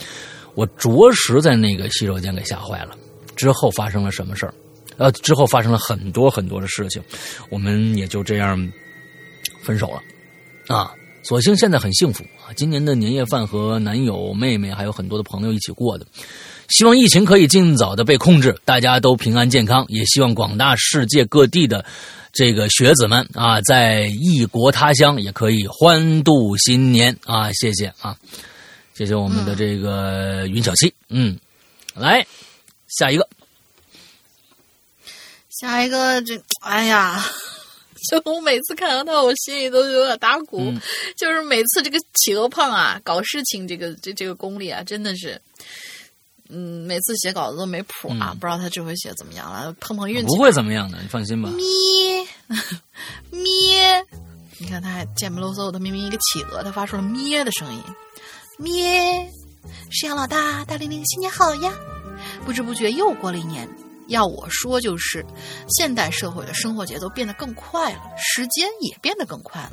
我着实在那个洗手间给吓坏了。之后发生了什么事儿？呃，之后发生了很多很多的事情，我们也就这样分手了啊。所幸现在很幸福啊！今年的年夜饭和男友、妹妹还有很多的朋友一起过的。希望疫情可以尽早的被控制，大家都平安健康。也希望广大世界各地的这个学子们啊，在异国他乡也可以欢度新年啊！谢谢啊，谢谢我们的这个云小七。嗯，来下一个，
下一个这，哎呀。就我每次看到他，我心里都有点打鼓。就是每次这个企鹅胖啊，搞事情这个这这个功力啊，真的是，嗯，每次写稿子都没谱啊。不知道他这回写怎么样了，碰碰运气。
不会怎么样的，你放心吧。
咩咩，你看他还贱不啰嗦，他明明一个企鹅，他发出了咩的声音。咩，石阳老大，大玲玲新年好呀！不知不觉又过了一年。要我说，就是现代社会的生活节奏变得更快了，时间也变得更快了。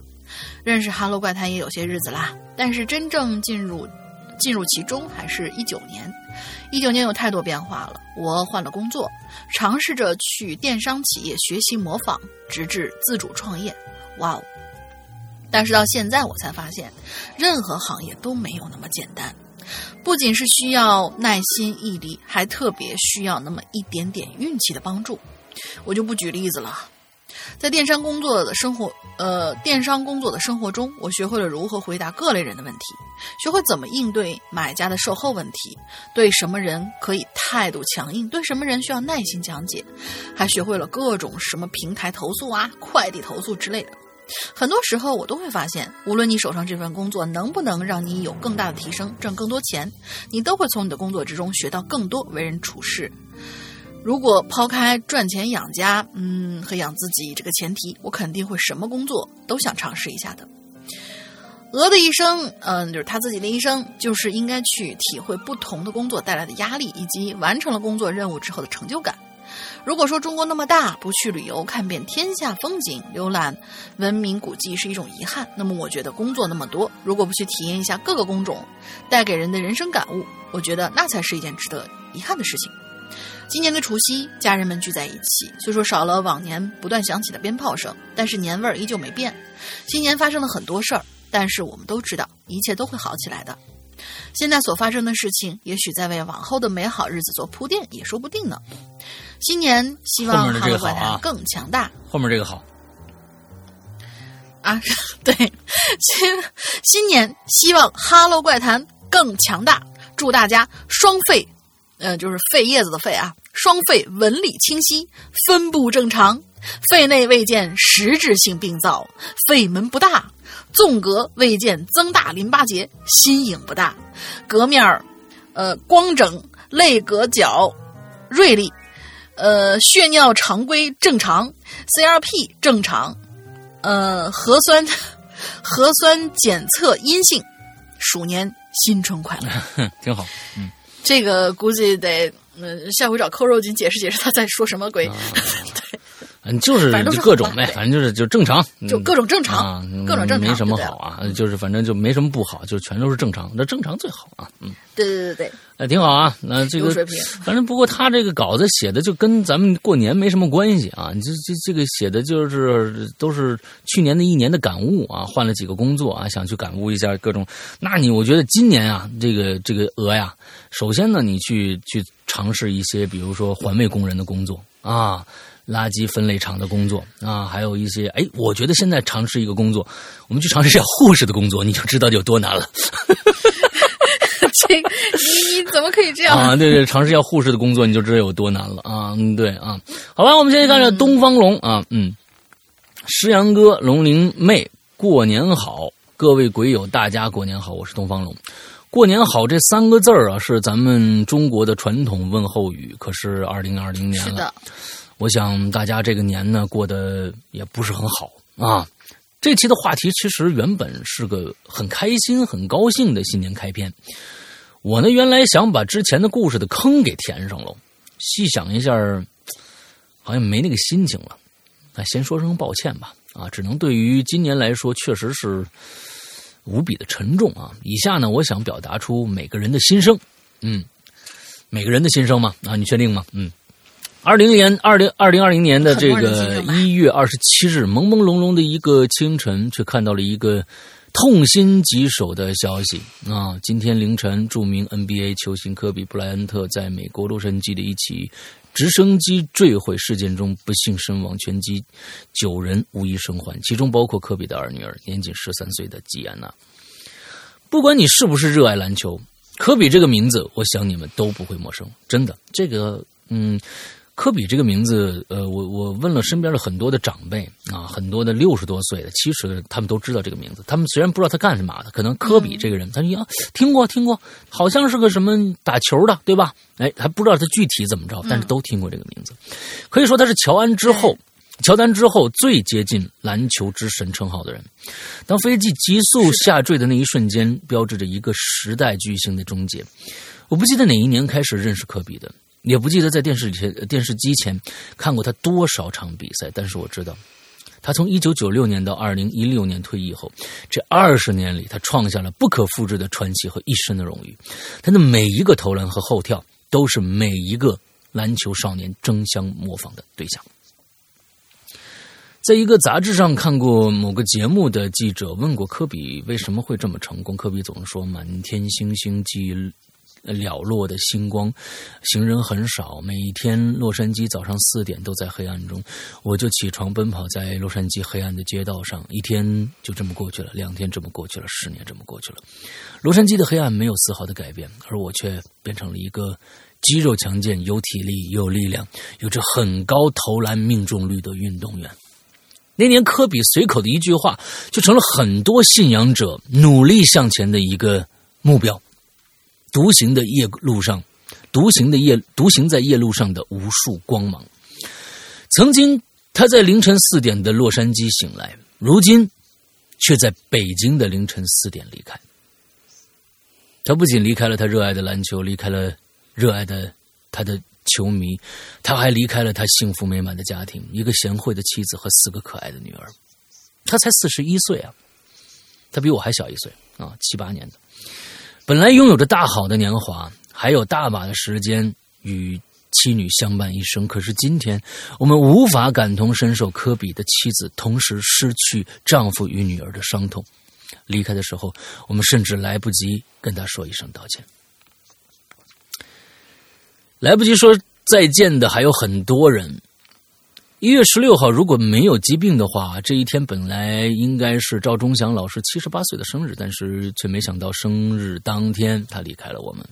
认识《哈喽怪谈》也有些日子啦，但是真正进入进入其中还是一九年。一九年有太多变化了，我换了工作，尝试着去电商企业学习模仿，直至自主创业。哇哦！但是到现在我才发现，任何行业都没有那么简单。不仅是需要耐心毅力，还特别需要那么一点点运气的帮助。我就不举例子了。在电商工作的生活，呃，电商工作的生活中，我学会了如何回答各类人的问题，学会怎么应对买家的售后问题，对什么人可以态度强硬，对什么人需要耐心讲解，还学会了各种什么平台投诉啊、快递投诉之类的。很多时候，我都会发现，无论你手上这份工作能不能让你有更大的提升，挣更多钱，你都会从你的工作之中学到更多为人处事。如果抛开赚钱养家，嗯，和养自己这个前提，我肯定会什么工作都想尝试一下的。鹅的一生，嗯，就是他自己的一生，就是应该去体会不同的工作带来的压力，以及完成了工作任务之后的成就感。如果说中国那么大，不去旅游看遍天下风景，浏览文明古迹是一种遗憾，那么我觉得工作那么多，如果不去体验一下各个工种带给人的人生感悟，我觉得那才是一件值得遗憾的事情。今年的除夕，家人们聚在一起，虽说少了往年不断响起的鞭炮声，但是年味儿依旧没变。今年发生了很多事儿，但是我们都知道，一切都会好起来的。现在所发生的事情，也许在为往后的美好日子做铺垫，也说不定呢。新年希望哈喽怪谈更强大。
后面这个好
啊，对，新新年希望哈喽怪谈更强大。祝大家双肺，嗯，就是肺叶子的肺啊，双肺纹理清晰，分布正常，肺内未见实质性病灶，肺门不大，纵隔未见增大淋巴结，心影不大，隔面儿呃光整，肋隔角锐利。呃，血尿常规正常，CRP 正常，呃，核酸 核酸检测阴性，鼠年新春快
乐，挺好。嗯，
这个估计得，嗯，下回找扣肉君解释解释他在说什么鬼。对。
嗯，就是各种呗，反正就是就正常，
就各种正常啊，各种正
常，没什么好啊，就是反正就没什么不好，就全都是正常，那正常最好啊，嗯，
对对对对，
那挺好啊，那这个反正不过他这个稿子写的就跟咱们过年没什么关系啊，你这这这个写的就是都是去年的一年的感悟啊，换了几个工作啊，想去感悟一下各种，那你我觉得今年啊，这个这个鹅呀，首先呢，你去去尝试一些，比如说环卫工人的工作啊。垃圾分类厂的工作啊，还有一些哎，我觉得现在尝试一个工作，我们去尝试一下护士的工作，你就知道有多难了。
这你你怎么可以这样
啊？对对，尝试一下护士的工作，你就知道有多难了啊！嗯，对啊，好吧，我们现在看看东方龙啊，嗯，石阳哥、龙鳞妹，过年好，各位鬼友，大家过年好，我是东方龙。过年好这三个字儿啊，是咱们中国的传统问候语。可是二零二零年了。我想大家这个年呢过得也不是很好啊。这期的话题其实原本是个很开心、很高兴的新年开篇。我呢原来想把之前的故事的坑给填上喽，细想一下，好像没那个心情了。那先说声抱歉吧。啊，只能对于今年来说，确实是无比的沉重啊。以下呢，我想表达出每个人的心声。嗯，每个人的心声嘛。啊，你确定吗？嗯。二零年二零二零二零年的这个一月二十七日，朦朦胧胧的一个清晨，却看到了一个痛心疾首的消息啊！今天凌晨，著名 NBA 球星科比布莱恩特在美国洛杉矶的一起直升机坠毁事件中不幸身亡，全机九人无一生还，其中包括科比的二女儿，年仅十三岁的吉安娜。不管你是不是热爱篮球，科比这个名字，我想你们都不会陌生。真的，这个，嗯，科比这个名字，呃，我我问了身边的很多的长辈啊，很多的六十多岁的、七十的，他们都知道这个名字。他们虽然不知道他干什么的，可能科比这个人，他说啊，听过听过，好像是个什么打球的，对吧？哎，还不知道他具体怎么着，但是都听过这个名字。可以说他是乔安之后。乔丹之后最接近篮球之神称号的人，当飞机急速下坠的那一瞬间，标志着一个时代巨星的终结。我不记得哪一年开始认识科比的，也不记得在电视前电视机前看过他多少场比赛，但是我知道，他从一九九六年到二零一六年退役后，这二十年里，他创下了不可复制的传奇和一生的荣誉。他的每一个投篮和后跳，都是每一个篮球少年争相模仿的对象。在一个杂志上看过某个节目的记者问过科比为什么会这么成功，科比总是说：“满天星星即了落的星光，行人很少。每天洛杉矶早上四点都在黑暗中，我就起床奔跑在洛杉矶黑暗的街道上。一天就这么过去了，两天这么过去了，十年这么过去了。洛杉矶的黑暗没有丝毫的改变，而我却变成了一个肌肉强健、有体力、有力量、有着很高投篮命中率的运动员。”那年，科比随口的一句话，就成了很多信仰者努力向前的一个目标。独行的夜路上，独行的夜，独行在夜路上的无数光芒。曾经，他在凌晨四点的洛杉矶醒来，如今，却在北京的凌晨四点离开。他不仅离开了他热爱的篮球，离开了热爱的他的。球迷，他还离开了他幸福美满的家庭，一个贤惠的妻子和四个可爱的女儿。他才四十一岁啊，他比我还小一岁啊，七八年的。本来拥有着大好的年华，还有大把的时间与妻女相伴一生。可是今天，我们无法感同身受科比的妻子同时失去丈夫与女儿的伤痛。离开的时候，我们甚至来不及跟他说一声道歉。来不及说再见的还有很多人。一月十六号，如果没有疾病的话，这一天本来应该是赵忠祥老师七十八岁的生日，但是却没想到生日当天他离开了我们。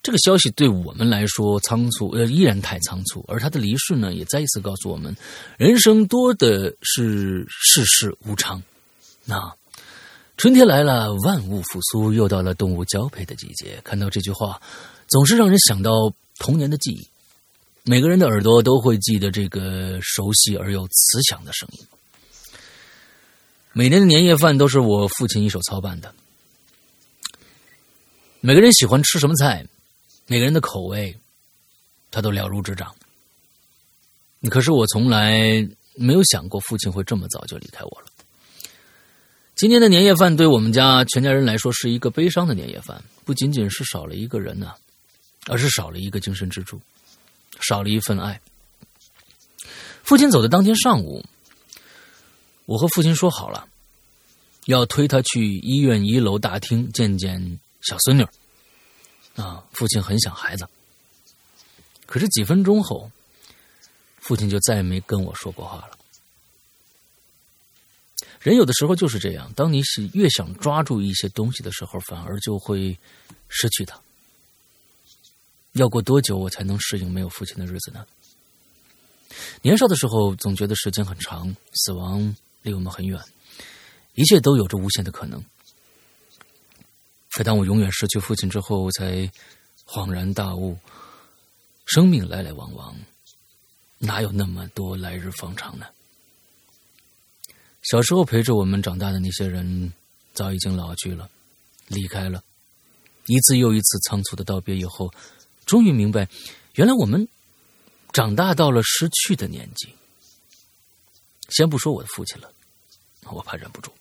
这个消息对我们来说仓促，呃，依然太仓促。而他的离世呢，也再一次告诉我们，人生多的是世事无常。那春天来了，万物复苏，又到了动物交配的季节。看到这句话。总是让人想到童年的记忆，每个人的耳朵都会记得这个熟悉而又慈祥的声音。每年的年夜饭都是我父亲一手操办的，每个人喜欢吃什么菜，每个人的口味，他都了如指掌。可是我从来没有想过父亲会这么早就离开我了。今年的年夜饭对我们家全家人来说是一个悲伤的年夜饭，不仅仅是少了一个人呢。而是少了一个精神支柱，少了一份爱。父亲走的当天上午，我和父亲说好了，要推他去医院一楼大厅见见小孙女。啊，父亲很想孩子。可是几分钟后，父亲就再也没跟我说过话了。人有的时候就是这样，当你是越想抓住一些东西的时候，反而就会失去它。要过多久我才能适应没有父亲的日子呢？年少的时候总觉得时间很长，死亡离我们很远，一切都有着无限的可能。可当我永远失去父亲之后，我才恍然大悟：生命来来往往，哪有那么多来日方长呢？小时候陪着我们长大的那些人，早已经老去了，离开了。一次又一次仓促的道别以后。终于明白，原来我们长大到了失去的年纪。先不说我的父亲了，我怕忍不住。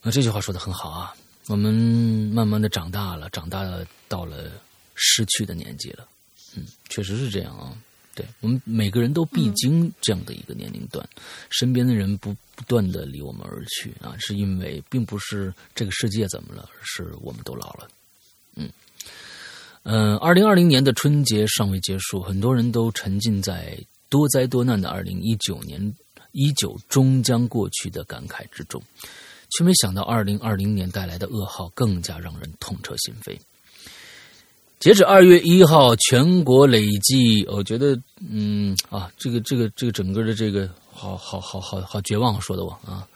那这句话说的很好啊，我们慢慢的长大了，长大了到了失去的年纪了。嗯，确实是这样啊。对我们每个人都必经这样的一个年龄段，身边的人不不断的离我们而去啊，是因为并不是这个世界怎么了，而是我们都老了。嗯，二零二零年的春节尚未结束，很多人都沉浸在多灾多难的二零一九年，一九终将过去的感慨之中，却没想到二零二零年带来的噩耗更加让人痛彻心扉。截止二月一号，全国累计，我觉得，嗯啊，这个这个这个整个的这个，好好好好好绝望，说的我啊，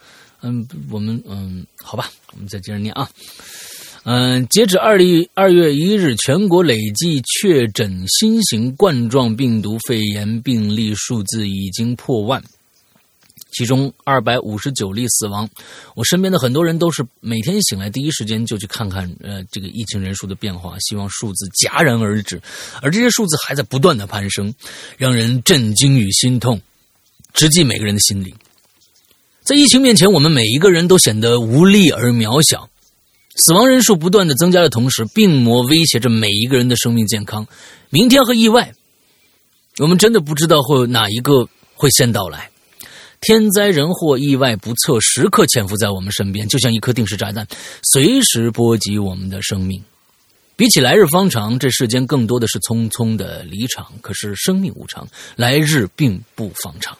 嗯，我们嗯，好吧，我们再接着念啊，嗯，截止二零二月一日，全国累计确诊新型冠状病毒肺炎病例数字已经破万。其中二百五十九例死亡，我身边的很多人都是每天醒来第一时间就去看看，呃，这个疫情人数的变化，希望数字戛然而止，而这些数字还在不断的攀升，让人震惊与心痛，直击每个人的心灵。在疫情面前，我们每一个人都显得无力而渺小，死亡人数不断的增加的同时，病魔威胁着每一个人的生命健康，明天和意外，我们真的不知道会哪一个会先到来。天灾人祸、意外不测，时刻潜伏在我们身边，就像一颗定时炸弹，随时波及我们的生命。比起来日方长，这世间更多的是匆匆的离场。可是生命无常，来日并不方长。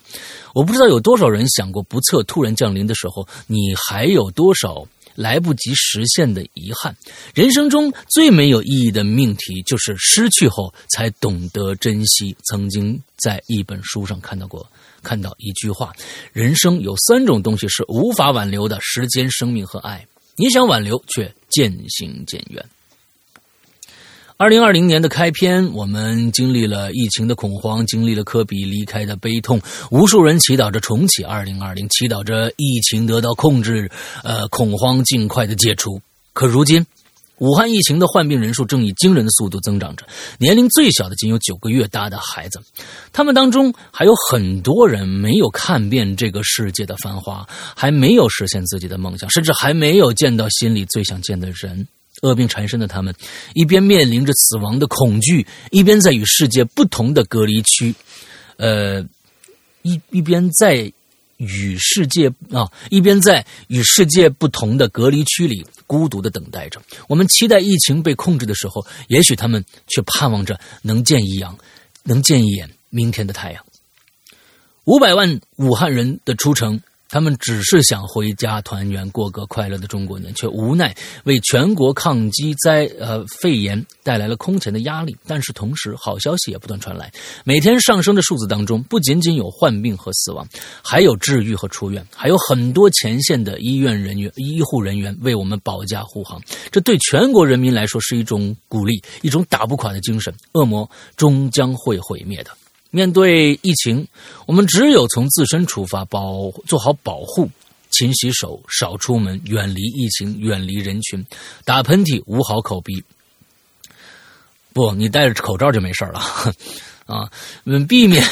我不知道有多少人想过，不测突然降临的时候，你还有多少来不及实现的遗憾？人生中最没有意义的命题，就是失去后才懂得珍惜。曾经在一本书上看到过。看到一句话：人生有三种东西是无法挽留的，时间、生命和爱。你想挽留，却渐行渐远。二零二零年的开篇，我们经历了疫情的恐慌，经历了科比离开的悲痛，无数人祈祷着重启二零二零，祈祷着疫情得到控制，呃，恐慌尽快的解除。可如今。武汉疫情的患病人数正以惊人的速度增长着，年龄最小的仅有九个月大的孩子，他们当中还有很多人没有看遍这个世界的繁华，还没有实现自己的梦想，甚至还没有见到心里最想见的人。恶病缠身的他们，一边面临着死亡的恐惧，一边在与世界不同的隔离区，呃，一一边在。与世界啊，一边在与世界不同的隔离区里孤独的等待着。我们期待疫情被控制的时候，也许他们却盼望着能见一阳，能见一眼明天的太阳。五百万武汉人的出城。他们只是想回家团圆，过个快乐的中国年，却无奈为全国抗击灾呃肺炎带来了空前的压力。但是同时，好消息也不断传来。每天上升的数字当中，不仅仅有患病和死亡，还有治愈和出院，还有很多前线的医院人员、医护人员为我们保驾护航。这对全国人民来说是一种鼓励，一种打不垮的精神。恶魔终将会毁灭的。面对疫情，我们只有从自身出发，保做好保护，勤洗手，少出门，远离疫情，远离人群。打喷嚏捂好口鼻，不，你戴着口罩就没事了 啊。嗯，避免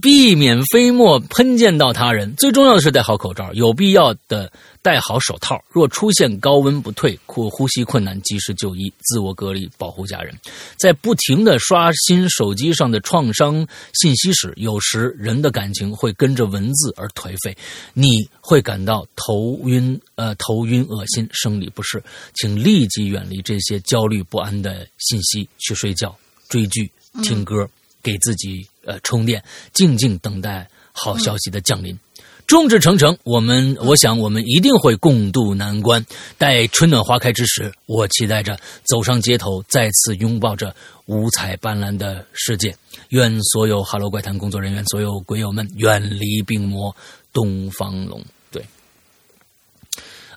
避免飞沫喷溅到他人。最重要的是戴好口罩，有必要的。戴好手套，若出现高温不退或呼吸困难，及时就医，自我隔离，保护家人。在不停的刷新手机上的创伤信息时，有时人的感情会跟着文字而颓废，你会感到头晕，呃，头晕、恶心、生理不适，请立即远离这些焦虑不安的信息，去睡觉、追剧、听歌，给自己呃充电，静静等待好消息的降临。众志成城，我们我想我们一定会共度难关。待春暖花开之时，我期待着走上街头，再次拥抱着五彩斑斓的世界。愿所有《哈喽怪谈》工作人员，所有鬼友们远离病魔东方龙。对，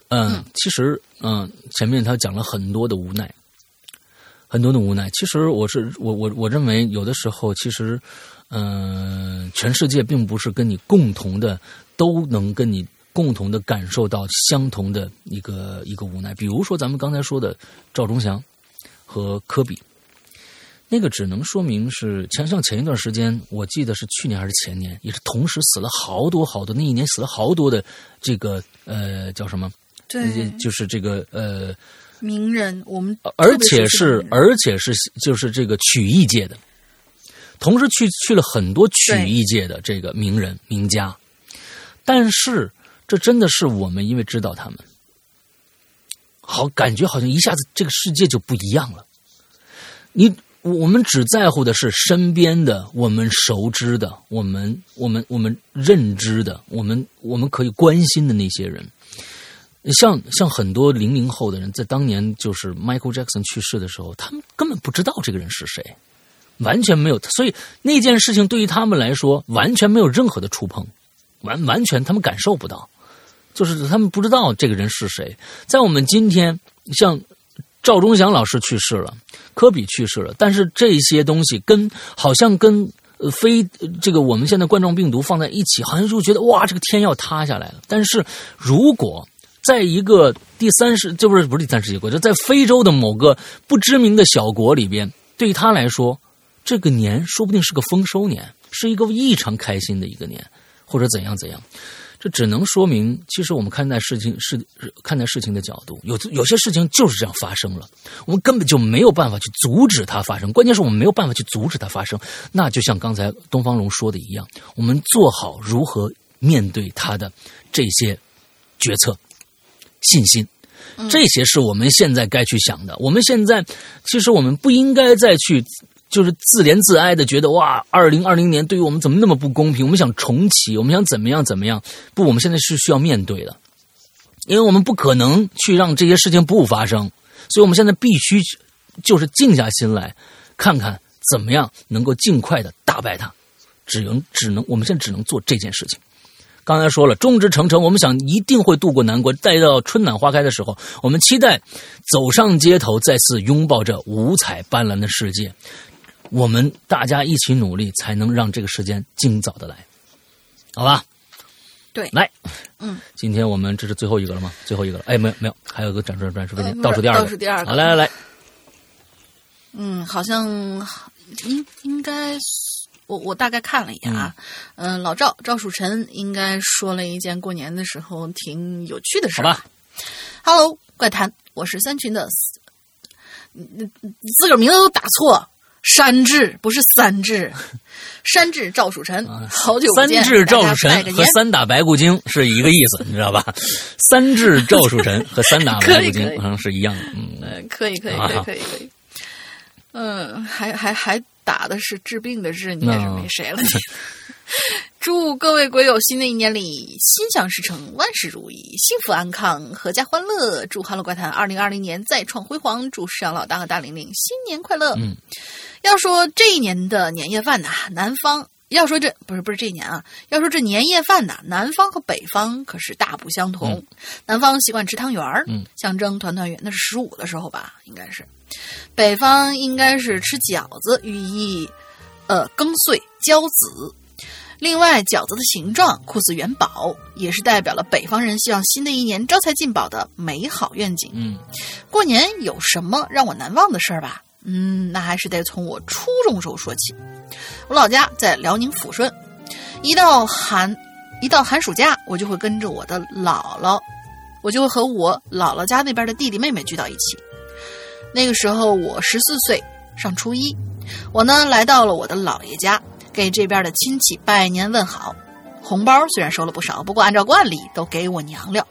嗯，其实嗯，前面他讲了很多的无奈，很多的无奈。其实我是我我我认为有的时候，其实嗯，全世界并不是跟你共同的。都能跟你共同的感受到相同的一个一个无奈，比如说咱们刚才说的赵忠祥和科比，那个只能说明是前像前一段时间，我记得是去年还是前年，也是同时死了好多好多，那一年死了好多的这个呃叫什么？
对，
就是这个呃
名人，我们
而且是而且是就是这个曲艺界的，同时去去了很多曲艺界的这个名人名家，但是这真的是我们因为知道他们，好感觉好像一下子这个世界就不一样了。你我们只在乎的是身边的我们熟知的我们我们我们认知的我们我们可以关心的那些人。像像很多零零后的人，在当年就是 Michael Jackson 去世的时候，他们根本不知道这个人是谁，完全没有，所以那件事情对于他们来说完全没有任何的触碰，完完全他们感受不到，就是他们不知道这个人是谁。在我们今天，像赵忠祥老师去世了，科比去世了，但是这些东西跟好像跟非这个我们现在冠状病毒放在一起，好像就觉得哇，这个天要塌下来了。但是如果在一个第三世，这不是不是第三世界国，就在非洲的某个不知名的小国里边，对于他来说，这个年说不定是个丰收年，是一个异常开心的一个年，或者怎样怎样。这只能说明，其实我们看待事情是看待事情的角度，有有些事情就是这样发生了，我们根本就没有办法去阻止它发生。关键是我们没有办法去阻止它发生。那就像刚才东方龙说的一样，我们做好如何面对它的这些决策。信心，这些是我们现在该去想的。我们现在其实我们不应该再去就是自怜自哀的，觉得哇，二零二零年对于我们怎么那么不公平？我们想重启，我们想怎么样怎么样？不，我们现在是需要面对的，因为我们不可能去让这些事情不发生，所以我们现在必须就是静下心来，看看怎么样能够尽快的打败它。只能只能，我们现在只能做这件事情。刚才说了，众志成城，我们想一定会度过难关。待到春暖花开的时候，我们期待走上街头，再次拥抱着五彩斑斓的世界。我们大家一起努力，才能让这个时间尽早的来，好吧？
对，
来，
嗯，
今天我们这是最后一个了吗？最后一个了？哎，没有没有，还有个展示展示飞机，倒数第二
个，倒数第二
个，来来来，
嗯，好像应应该。我我大概看了一眼啊，嗯，老赵赵树臣应该说了一件过年的时候挺有趣的事
吧
？Hello，怪谈，我是三群的，你自个儿名字都打错，山治不是三治，山治赵曙臣，好久
不见，三治赵曙臣和三打白骨精是一个意思，你知道吧？三治赵曙臣 和三打白骨精好像是一样的，
嗯，可以可以可以可以可以，嗯，还还还。打的是治病的治，你也是没谁了。你 祝各位鬼友新的一年里心想事成，万事如意，幸福安康，阖家欢乐。祝《哈喽怪谈》二零二零年再创辉煌。祝石阳老大和大玲玲新年快乐。
嗯，
要说这一年的年夜饭呐，南方要说这不是不是这一年啊，要说这年夜饭呐，南方和北方可是大不相同。南方习惯吃汤圆儿，象征团团圆，那是十五的时候吧，应该是。北方应该是吃饺子，寓意呃更岁交子。另外，饺子的形状酷似元宝，也是代表了北方人希望新的一年招财进宝的美好愿景。
嗯，
过年有什么让我难忘的事儿吧？嗯，那还是得从我初中时候说起。我老家在辽宁抚顺，一到寒一到寒暑假，我就会跟着我的姥姥，我就会和我姥姥家那边的弟弟妹妹聚到一起。那个时候我十四岁，上初一。我呢来到了我的姥爷家，给这边的亲戚拜年问好。红包虽然收了不少，不过按照惯例都给我娘了。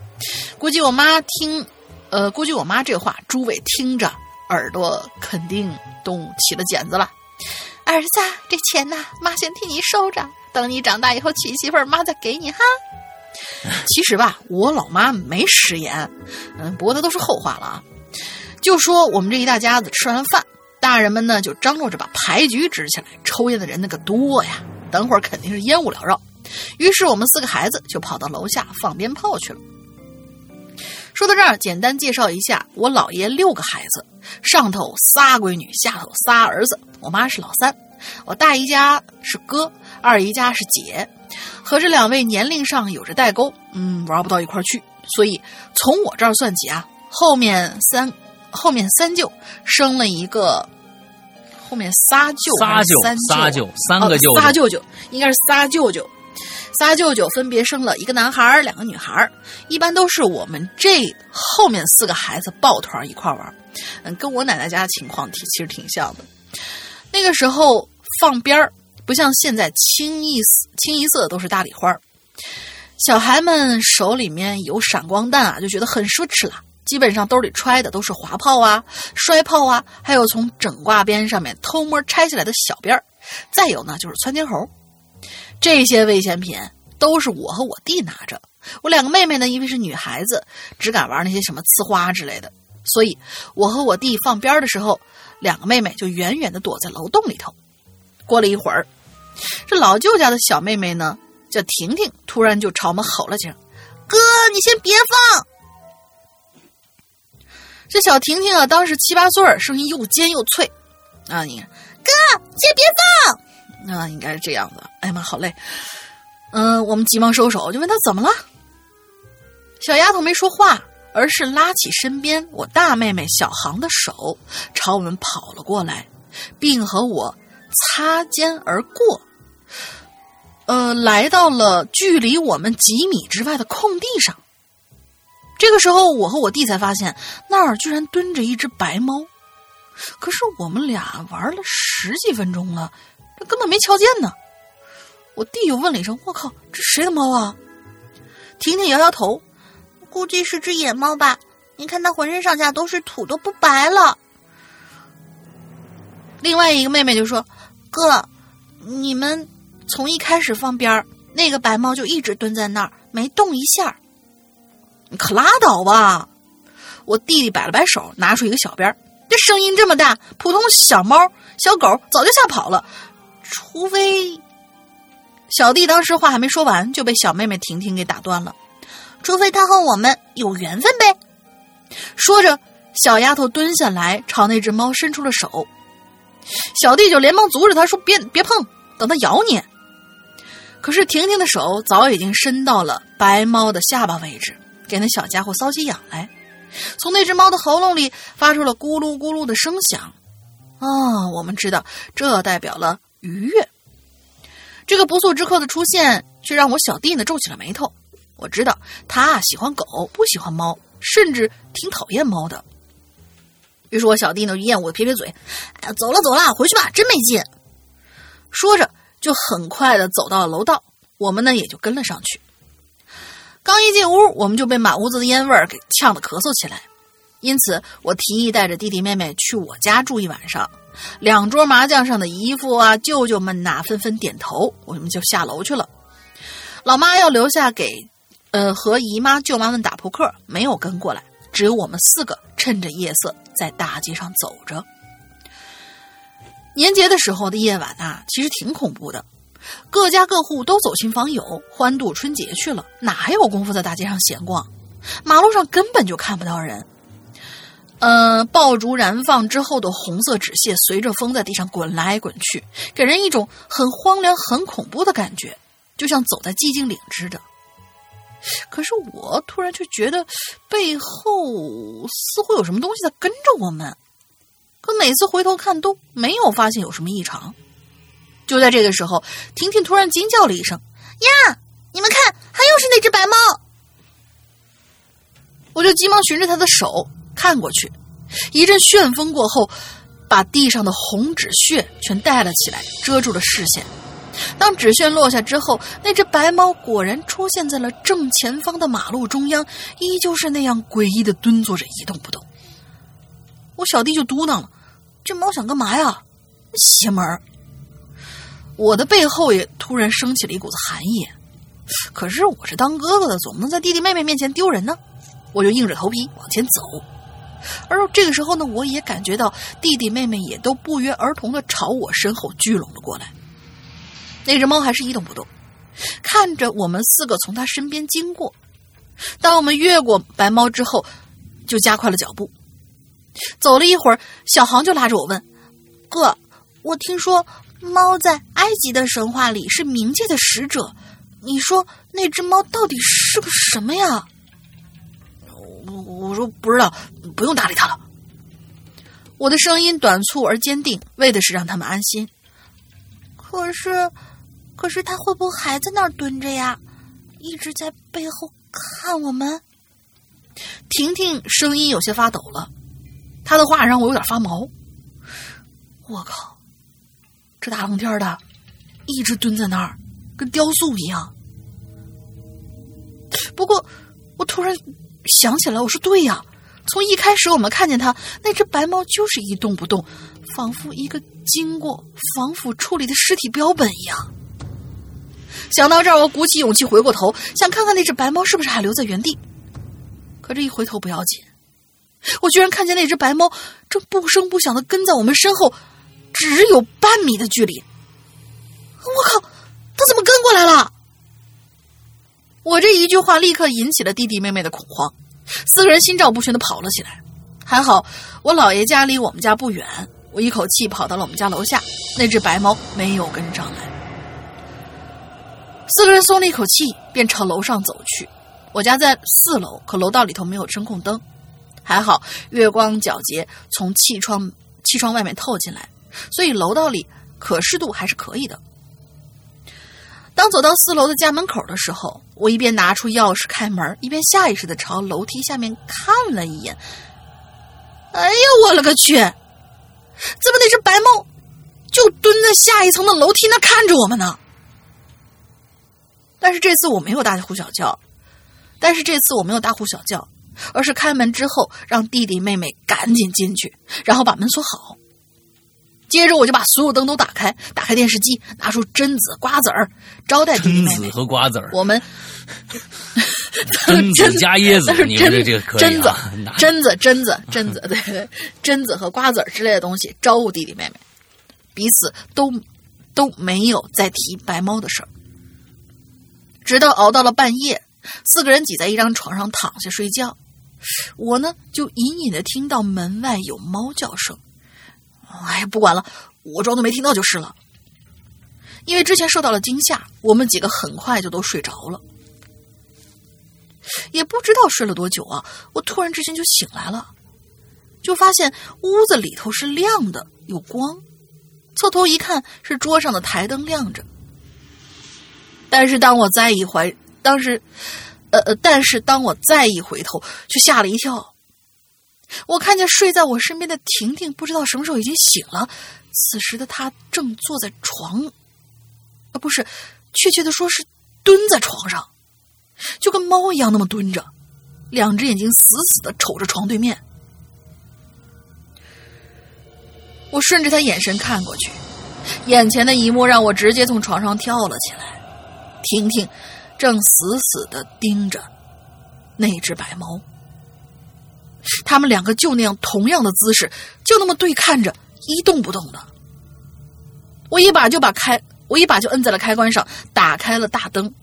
估计我妈听，呃，估计我妈这话，诸位听着耳朵肯定动起了茧子了。儿子，这钱呐，妈先替你收着，等你长大以后娶媳妇儿，妈再给你哈。其实吧，我老妈没食言，嗯，不过那都是后话了啊。就说我们这一大家子吃完饭，大人们呢就张罗着把牌局支起来，抽烟的人那个多呀，等会儿肯定是烟雾缭绕。于是我们四个孩子就跑到楼下放鞭炮去了。说到这儿，简单介绍一下我姥爷六个孩子，上头仨闺女，下头仨儿子。我妈是老三，我大姨家是哥，二姨家是姐，和这两位年龄上有着代沟，嗯，玩不到一块儿去。所以从我这儿算起啊，后面三。后面三舅生了一个，后面仨舅，
仨舅，仨舅，三个舅，
仨舅舅应该是仨舅舅，仨舅舅分别生了一个男孩两个女孩一般都是我们这后面四个孩子抱团一块玩嗯，跟我奶奶家的情况挺其实挺像的。那个时候放鞭儿不像现在清一色清一色都是大礼花小孩们手里面有闪光弹啊，就觉得很奢侈了。基本上兜里揣的都是滑炮啊、摔炮啊，还有从整挂鞭上面偷摸拆下来的小鞭儿，再有呢就是窜天猴。这些危险品都是我和我弟拿着。我两个妹妹呢，因为是女孩子，只敢玩那些什么呲花之类的，所以我和我弟放鞭的时候，两个妹妹就远远的躲在楼洞里头。过了一会儿，这老舅家的小妹妹呢。叫婷婷突然就朝我们吼了起来：“哥，你先别放！”这小婷婷啊，当时七八岁声音又尖又脆啊！你看，
哥，先别
放！啊，应该是这样的。哎呀妈，好累。嗯，我们急忙收手，就问他怎么了。小丫头没说话，而是拉起身边我大妹妹小航的手，朝我们跑了过来，并和我擦肩而过。呃，来到了距离我们几米之外的空地上。这个时候，我和我弟才发现那儿居然蹲着一只白猫。可是我们俩玩了十几分钟了，根本没瞧见呢。我弟又问了一声：“我靠，这谁的猫啊？”
婷婷摇摇头：“估计是只野猫吧？你看它浑身上下都是土，都不白了。”
另外一个妹妹就说：“哥，你们……”从一开始放鞭儿，那个白猫就一直蹲在那儿没动一下。你可拉倒吧！我弟弟摆了摆手，拿出一个小鞭儿。这声音这么大，普通小猫、小狗早就吓跑了。除非小弟当时话还没说完，就被小妹妹婷婷给打断了。
除非他和我们有缘分呗。
说着，小丫头蹲下来，朝那只猫伸出了手。小弟就连忙阻止他说：“别别碰，等它咬你。”可是婷婷的手早已经伸到了白猫的下巴位置，给那小家伙搔起痒来。从那只猫的喉咙里发出了咕噜咕噜的声响。啊，我们知道这代表了愉悦。这个不速之客的出现，却让我小弟呢皱起了眉头。我知道他喜欢狗，不喜欢猫，甚至挺讨厌猫的。于是我小弟呢厌恶的撇撇嘴：“哎呀，走了走了，回去吧，真没劲。”说着。就很快的走到了楼道，我们呢也就跟了上去。刚一进屋，我们就被满屋子的烟味儿给呛得咳嗽起来。因此，我提议带着弟弟妹妹去我家住一晚上。两桌麻将上的姨父啊、舅舅们呐，纷纷点头，我们就下楼去了。老妈要留下给，呃，和姨妈、舅妈们打扑克，没有跟过来。只有我们四个趁着夜色在大街上走着。年节的时候的夜晚啊，其实挺恐怖的。各家各户都走亲访友，欢度春节去了，哪还有功夫在大街上闲逛？马路上根本就看不到人。呃，爆竹燃放之后的红色纸屑随着风在地上滚来滚去，给人一种很荒凉、很恐怖的感觉，就像走在寂静岭似的。可是我突然却觉得背后似乎有什么东西在跟着我们。可每次回头看都没有发现有什么异常。就在这个时候，婷婷突然惊叫了一声：“
呀，你们看，还又是那只白猫！”
我就急忙循着她的手看过去，一阵旋风过后，把地上的红纸屑全带了起来，遮住了视线。当纸屑落下之后，那只白猫果然出现在了正前方的马路中央，依旧是那样诡异的蹲坐着，一动不动。我小弟就嘟囔了：“这猫想干嘛呀？邪门！”我的背后也突然升起了一股子寒意。可是我是当哥哥的，总不能在弟弟妹妹面前丢人呢。我就硬着头皮往前走。而这个时候呢，我也感觉到弟弟妹妹也都不约而同的朝我身后聚拢了过来。那只猫还是一动不动，看着我们四个从它身边经过。当我们越过白猫之后，就加快了脚步。走了一会儿，小航就拉着我问：“哥，我听说猫在埃及的神话里是冥界的使者，你说那只猫到底是个什么呀？”我我说不知道，不用搭理他了。我的声音短促而坚定，为的是让他们安心。可是，
可是他会不会还在那儿蹲着呀？一直在背后看我们？
婷婷声音有些发抖了，她的话让我有点发毛。我靠，这大冷天的，一直蹲在那儿，跟雕塑一样。不过，我突然想起来，我说对呀，从一开始我们看见它，那只白猫就是一动不动，仿佛一个经过防腐处理的尸体标本一样。想到这儿，我鼓起勇气回过头，想看看那只白猫是不是还留在原地。可这一回头不要紧，我居然看见那只白猫正不声不响的跟在我们身后，只有半米的距离。我靠，它怎么跟过来了？我这一句话立刻引起了弟弟妹妹的恐慌，四个人心照不宣的跑了起来。还好我姥爷家离我们家不远，我一口气跑到了我们家楼下，那只白猫没有跟上来。四个人松了一口气，便朝楼上走去。我家在四楼，可楼道里头没有声控灯，还好月光皎洁从气窗气窗外面透进来，所以楼道里可视度还是可以的。当走到四楼的家门口的时候，我一边拿出钥匙开门，一边下意识的朝楼梯下面看了一眼。哎呀，我勒个去！怎么那只白猫就蹲在下一层的楼梯那看着我们呢？但是这次我没有大呼小叫，但是这次我没有大呼小叫，而是开门之后让弟弟妹妹赶紧进去，然后把门锁好。接着我就把所有灯都打开，打开电视机，拿出榛子、瓜子儿招待弟弟妹妹
和瓜子儿。
我们
榛子加椰子，你们这个可
以榛子、榛子、榛子、榛子，对，榛子和瓜子儿之类的东西招呼弟弟妹妹，彼此都都没有再提白猫的事儿。直到熬到了半夜，四个人挤在一张床上躺下睡觉，我呢就隐隐的听到门外有猫叫声。哎呀，不管了，我装作没听到就是了。因为之前受到了惊吓，我们几个很快就都睡着了。也不知道睡了多久啊，我突然之间就醒来了，就发现屋子里头是亮的，有光。侧头一看，是桌上的台灯亮着。但是当我再一回，当时，呃呃，但是当我再一回头，却吓了一跳。我看见睡在我身边的婷婷，不知道什么时候已经醒了。此时的她正坐在床，啊，不是，确切的说是蹲在床上，就跟猫一样那么蹲着，两只眼睛死死的瞅着床对面。我顺着他眼神看过去，眼前的一幕让我直接从床上跳了起来。婷婷正死死的盯着那只白猫。他们两个就那样同样的姿势，就那么对看着，一动不动的。我一把就把开，我一把就摁在了开关上，打开了大灯，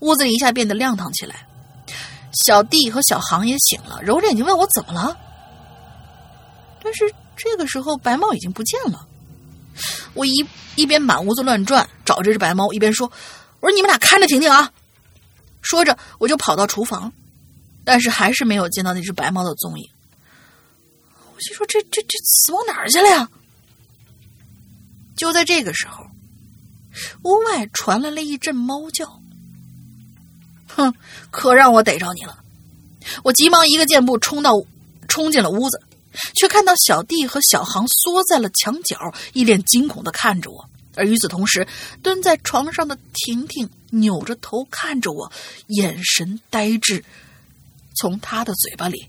屋子里一下变得亮堂起来。小弟和小航也醒了，揉着眼睛问我怎么了。但是这个时候白猫已经不见了。我一一边满屋子乱转找这只白猫，一边说：“我说你们俩看着婷婷啊。”说着我就跑到厨房。但是还是没有见到那只白猫的踪影。我心说：“这这这死猫哪儿去了呀？”就在这个时候，屋外传来了一阵猫叫。哼，可让我逮着你了！我急忙一个箭步冲到，冲进了屋子，却看到小弟和小航缩在了墙角，一脸惊恐的看着我。而与此同时，蹲在床上的婷婷扭着头看着我，眼神呆滞。从他的嘴巴里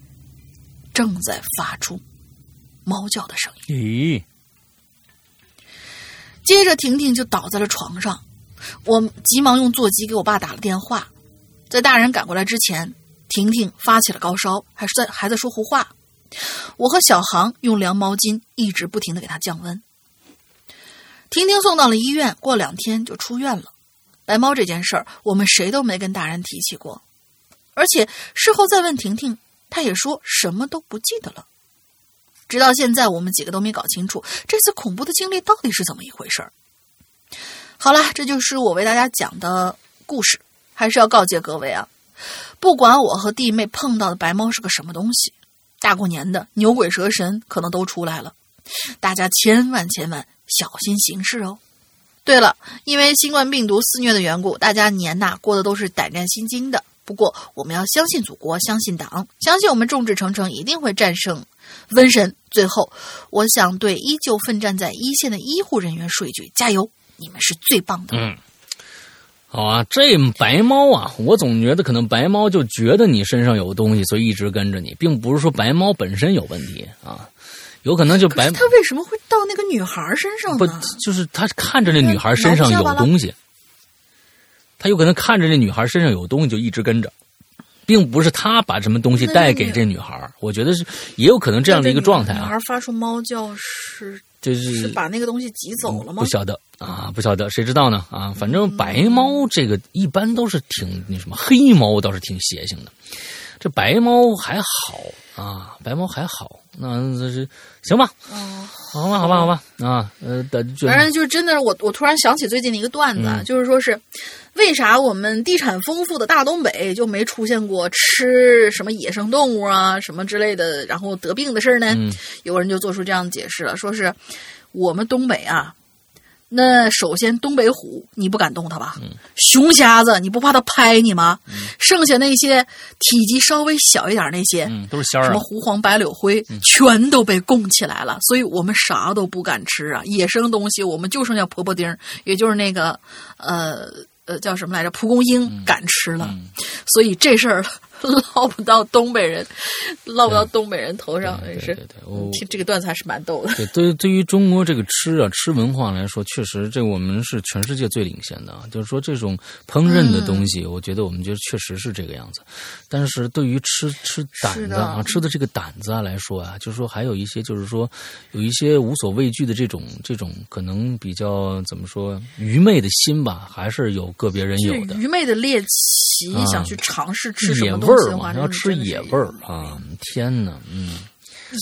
正在发出猫叫的声音。咦！接着，婷婷就倒在了床上。我急忙用座机给我爸打了电话。在大人赶过来之前，婷婷发起了高烧，还是在还在说胡话。我和小航用凉毛巾一直不停的给她降温。婷婷送到了医院，过两天就出院了。白猫这件事儿，我们谁都没跟大人提起过。而且事后再问婷婷，她也说什么都不记得了。直到现在，我们几个都没搞清楚这次恐怖的经历到底是怎么一回事。好了，这就是我为大家讲的故事。还是要告诫各位啊，不管我和弟妹碰到的白猫是个什么东西，大过年的牛鬼蛇神可能都出来了，大家千万千万小心行事哦。对了，因为新冠病毒肆虐的缘故，大家年呐过的都是胆战心惊的。不过，我们要相信祖国，相信党，相信我们众志成城一定会战胜瘟神。最后，我想对依旧奋战在一线的医护人员说一句：加油！你们是最棒的。
嗯，好啊，这白猫啊，我总觉得可能白猫就觉得你身上有东西，所以一直跟着你，并不是说白猫本身有问题啊。有可能就白，
他为什么会到那个女孩身上呢？
不，就是他看着那女孩身上有东西，他有可能看着这女孩身上有东西就一直跟着，并不是他把什么东西带给这女孩。我觉得是也有可能这样的一个状态啊。女
孩发出猫叫是
就是
把那个东西挤走了吗？
不晓得啊，不晓得，谁知道呢？啊，反正白猫这个一般都是挺那什么，黑猫倒是挺邪性的，这白猫还好啊，白猫还好。那这是行吧？
哦，
好吧，好吧，好吧啊，呃，
反正就是真的是我，我突然想起最近的一个段子，就是说是为啥我们地产丰富的大东北就没出现过吃什么野生动物啊什么之类的，然后得病的事儿呢？有人就做出这样解释了，说是我们东北啊。那首先，东北虎你不敢动它吧？熊瞎子你不怕它拍你吗？剩下那些体积稍微小一点那些，
都是仙儿，
什么狐黄白柳灰，全都被供起来了。所以我们啥都不敢吃啊！野生东西我们就剩下婆婆丁，也就是那个呃呃叫什么来着？蒲公英敢吃了。所以这事儿。落不到东北人，落不到东北人头上，也是。听这个段子还是蛮逗的。
对，对，对于中国这个吃啊吃文化来说，确实这我们是全世界最领先的啊。就是说这种烹饪的东西，我觉得我们觉得确实是这个样子。但是对于吃吃胆子啊，吃的这个胆子啊来说啊，就是说还有一些就是说有一些无所畏惧的这种这种可能比较怎么说愚昧的心吧，还是有个别人有的
愚昧的猎奇，想去尝试吃什么东西。
味儿嘛，要吃野味儿啊！天哪，嗯，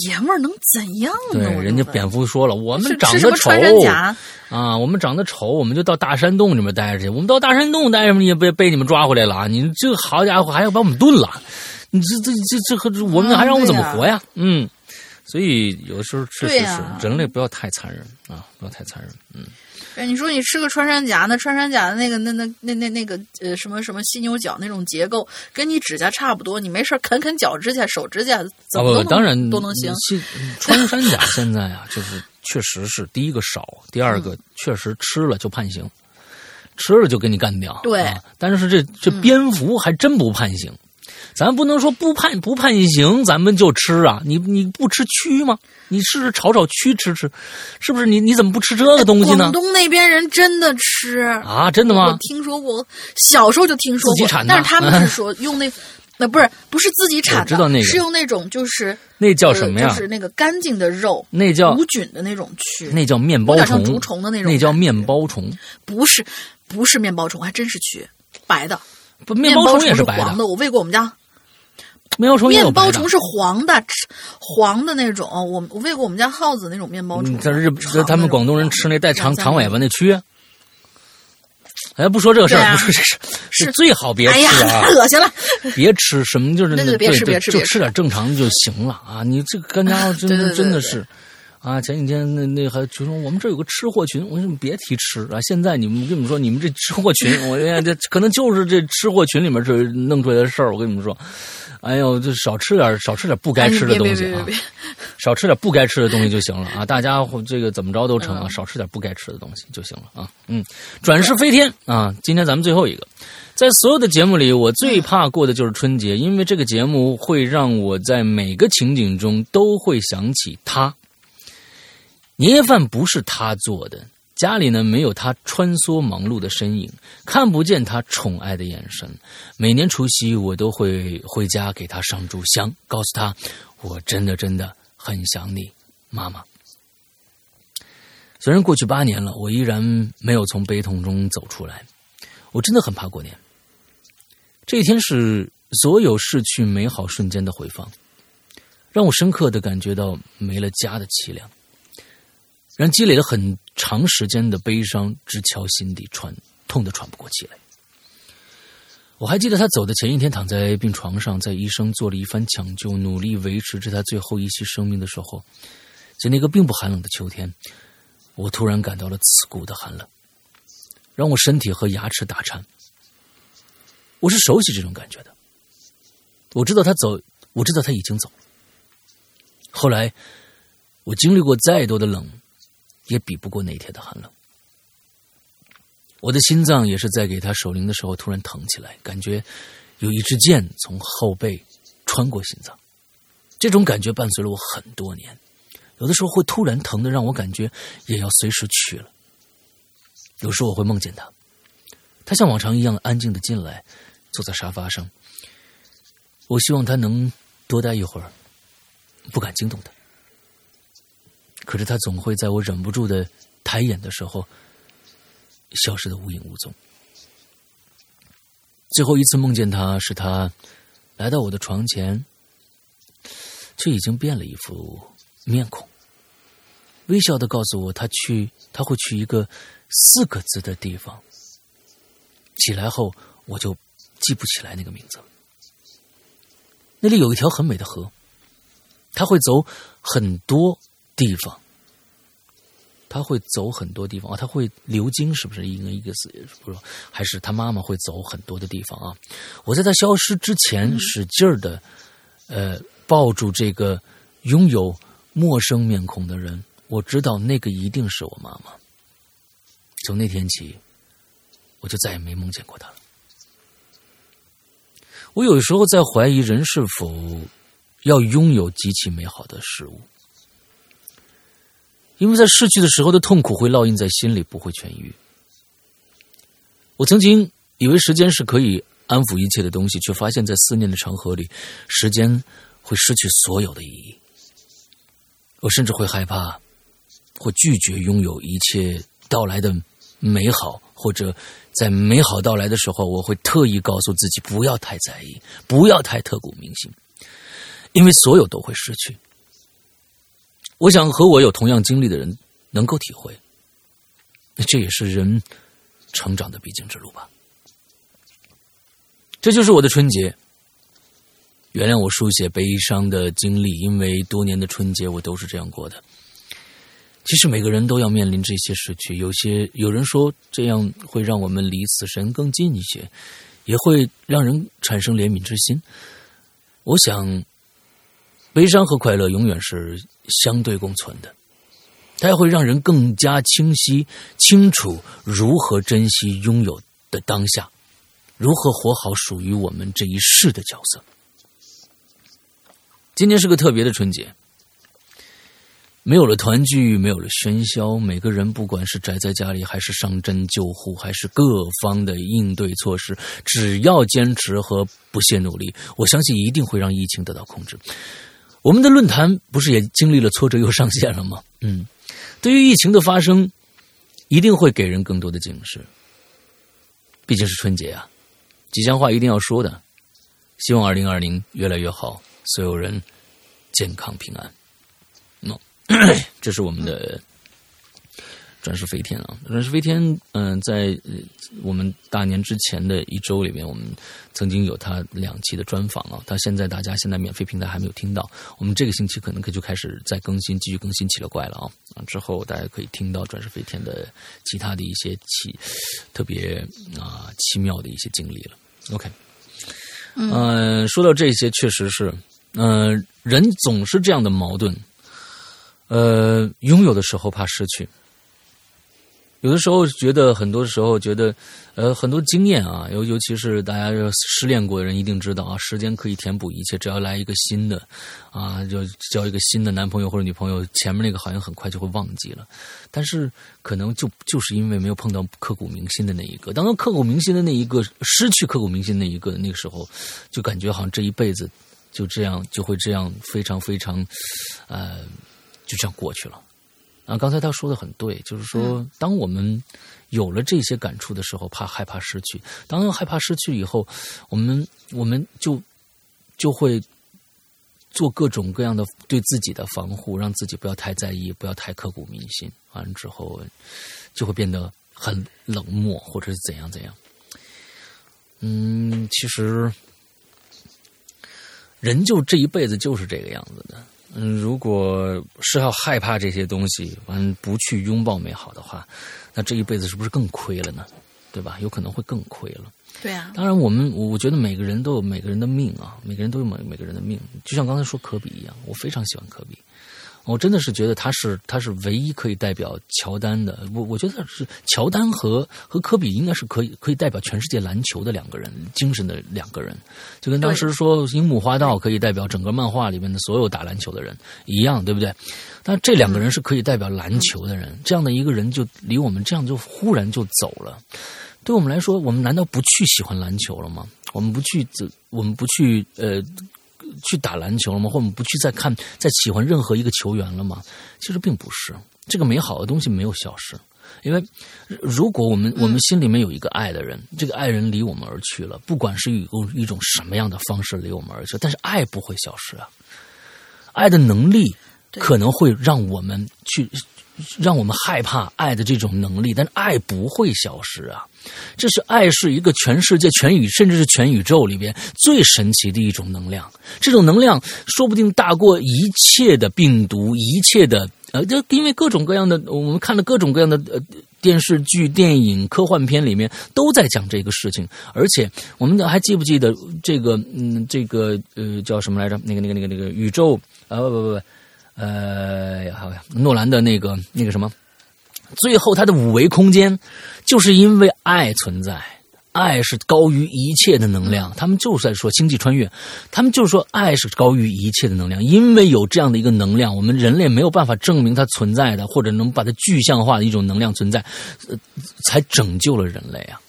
野味儿能怎样
呢？对，人家蝙蝠说了，我们长得丑啊，我们长得丑，我们就到大山洞里面待着去。我们到大山洞待着，你也被被你们抓回来了啊。你这好家伙，还要把我们炖了，你这这这这和我们还让我们怎么活呀？嗯，所以有的时候确实是人类不要太残忍啊，不要太残忍，嗯。
哎，你说你吃个穿山甲，那穿山甲的那个、那、那、那、那、那个呃，什么什么犀牛角那种结构，跟你指甲差不多，你没事啃啃脚指甲、手指甲，怎么
当然
都能行。
穿山甲现在啊，就是确实是第一个少，第二个确实吃了就判刑，吃了就给你干掉。
对，
但是这这蝙蝠还真不判刑。咱不能说不判不判刑，咱们就吃啊！你你不吃蛆吗？你试试炒炒蛆吃吃，是不是？你你怎么不吃这个东西呢？
广东那边人真的吃
啊？真的吗？
我听说过，小时候就听说过，但是他们是 说用那那不是不是自己产的，
知道那个
是用那种就是
那叫什么呀？
就是那个干净的肉，
那叫
无菌的那种蛆，
那叫面包虫，
竹虫的那种，
那叫面包虫，
不是不是面包虫，还真是蛆，白的，
不面
包
虫也是白
的，我喂过我们家。
面包虫
面包虫是黄的，黄的那种。我我喂过我们家耗子那种面包虫。
在日，他们广东人吃那带长长尾巴那蛆。哎，不说这个事儿，不说这事，是最好别吃
啊！恶心了，
别吃什么就是
那别吃别吃，
就吃点正常的就行了啊！你这个干家伙真的真的是啊！前几天那那还就说我们这有个吃货群，我说你别提吃啊！现在你们跟你们说，你们这吃货群，我这可能就是这吃货群里面这弄出来的事儿。我跟你们说。哎呦，就少吃点，少吃点不该吃的东西啊！少吃点不该吃的东西就行了啊！大家这个怎么着都成啊！少吃点不该吃的东西就行了啊！嗯，转世飞天啊！今天咱们最后一个，在所有的节目里，我最怕过的就是春节，因为这个节目会让我在每个情景中都会想起他。年夜饭不是他做的。家里呢没有他穿梭忙碌的身影，看不见他宠爱的眼神。每年除夕我都会回家给他上炷香，告诉他我真的真的很想你，妈妈。虽然过去八年了，我依然没有从悲痛中走出来。我真的很怕过年。这一天是所有逝去美好瞬间的回放，让我深刻的感觉到没了家的凄凉。让积累了很长时间的悲伤直敲心底，喘痛的喘不过气来。我还记得他走的前一天，躺在病床上，在医生做了一番抢救，努力维持着他最后一息生命的时候，在那个并不寒冷的秋天，我突然感到了刺骨的寒冷。让我身体和牙齿打颤。我是熟悉这种感觉的。我知道他走，我知道他已经走了。后来，我经历过再多的冷，也比不过那天的寒冷。我的心脏也是在给他守灵的时候突然疼起来，感觉有一支箭从后背穿过心脏。这种感觉伴随了我很多年，有的时候会突然疼的让我感觉也要随时去了。有时我会梦见他，他像往常一样安静的进来，坐在沙发上。我希望他能多待一会儿，不敢惊动他。可是他总会在我忍不住的抬眼的时候，消失的无影无踪。最后一次梦见他是他来到我的床前。却已经变了一副面孔，微笑的告诉我，他去他会去一个四个字的地方。起来后，我就记不起来那个名字了。那里有一条很美的河，他会走很多地方，他会走很多地方啊，他会流经，是不是一个一个字？不是，还是他妈妈会走很多的地方啊？我在他消失之前，使劲儿的，呃。抱住这个拥有陌生面孔的人，我知道那个一定是我妈妈。从那天起，我就再也没梦见过他了。我有时候在怀疑，人是否要拥有极其美好的事物？因为在逝去的时候的痛苦会烙印在心里，不会痊愈。我曾经以为时间是可以安抚一切的东西，却发现，在思念的长河里，时间。会失去所有的意义，我甚至会害怕，或拒绝拥有一切到来的美好，或者在美好到来的时候，我会特意告诉自己不要太在意，不要太刻骨铭心，因为所有都会失去。我想和我有同样经历的人能够体会，这也是人成长的必经之路吧。这就是我的春节。原谅我书写悲伤的经历，因为多年的春节我都是这样过的。其实每个人都要面临这些失去，有些有人说这样会让我们离死神更近一些，也会让人产生怜悯之心。我想，悲伤和快乐永远是相对共存的，它会让人更加清晰、清楚如何珍惜拥有的当下，如何活好属于我们这一世的角色。今年是个特别的春节，没有了团聚，没有了喧嚣，每个人不管是宅在家里，还是上阵救护，还是各方的应对措施，只要坚持和不懈努力，我相信一定会让疫情得到控制。我们的论坛不是也经历了挫折又上线了吗？嗯，对于疫情的发生，一定会给人更多的警示。毕竟是春节啊，吉祥话一定要说的，希望二零二零越来越好。所有人健康平安。那，这是我们的转世飞天啊！转世飞天，嗯，在我们大年之前的一周里面，我们曾经有他两期的专访啊。他现在大家现在免费平台还没有听到，我们这个星期可能可就开始再更新，继续更新奇了怪了啊！啊，之后大家可以听到转世飞天的其他的一些奇特别啊奇妙的一些经历了。OK，嗯，说到这些，确实是。嗯，人总是这样的矛盾。呃，拥有的时候怕失去，有的时候觉得，很多时候觉得，呃，很多经验啊，尤尤其是大家失恋过的人一定知道啊，时间可以填补一切，只要来一个新的，啊，就交一个新的男朋友或者女朋友，前面那个好像很快就会忘记了。但是可能就就是因为没有碰到刻骨铭心的那一个，当刻骨铭心的那一个失去刻骨铭心那一个那个时候，就感觉好像这一辈子。就这样，就会这样，非常非常，呃，就这样过去了。啊，刚才他说的很对，就是说，当我们有了这些感触的时候，怕害怕失去；当害怕失去以后，我们我们就就会做各种各样的对自己的防护，让自己不要太在意，不要太刻骨铭心。完了之后，就会变得很冷漠，或者是怎样怎样。嗯，其实。人就这一辈子就是这个样子的，嗯，如果是要害怕这些东西，完不去拥抱美好的话，那这一辈子是不是更亏了呢？对吧？有可能会更亏了。
对啊。
当然，我们我觉得每个人都有每个人的命啊，每个人都有每每个人的命。就像刚才说科比一样，我非常喜欢科比。我真的是觉得他是他是唯一可以代表乔丹的。我我觉得是乔丹和和科比应该是可以可以代表全世界篮球的两个人，精神的两个人，就跟当时说樱木花道可以代表整个漫画里面的所有打篮球的人一样，对不对？但这两个人是可以代表篮球的人，这样的一个人就离我们这样就忽然就走了。对我们来说，我们难道不去喜欢篮球了吗？我们不去，我们不去呃。去打篮球了吗？或我们不去再看、再喜欢任何一个球员了吗？其实并不是，这个美好的东西没有消失。因为如果我们我们心里面有一个爱的人，这个爱人离我们而去了，不管是以一种什么样的方式离我们而去，但是爱不会消失啊。爱的能力可能会让我们去。让我们害怕爱的这种能力，但是爱不会消失啊！这是爱是一个全世界、全宇甚至是全宇宙里边最神奇的一种能量。这种能量说不定大过一切的病毒、一切的呃，就因为各种各样的我们看了各种各样的呃电视剧、电影、科幻片里面都在讲这个事情。而且我们还记不记得这个嗯，这个呃叫什么来着？那个那个那个那个宇宙啊不不不。呃，好，诺兰的那个那个什么，最后他的五维空间，就是因为爱存在，爱是高于一切的能量。他们就是在说星际穿越，他们就是说爱是高于一切的能量，因为有这样的一个能量，我们人类没有办法证明它存在的，或者能把它具象化的一种能量存在，才拯救了人类啊。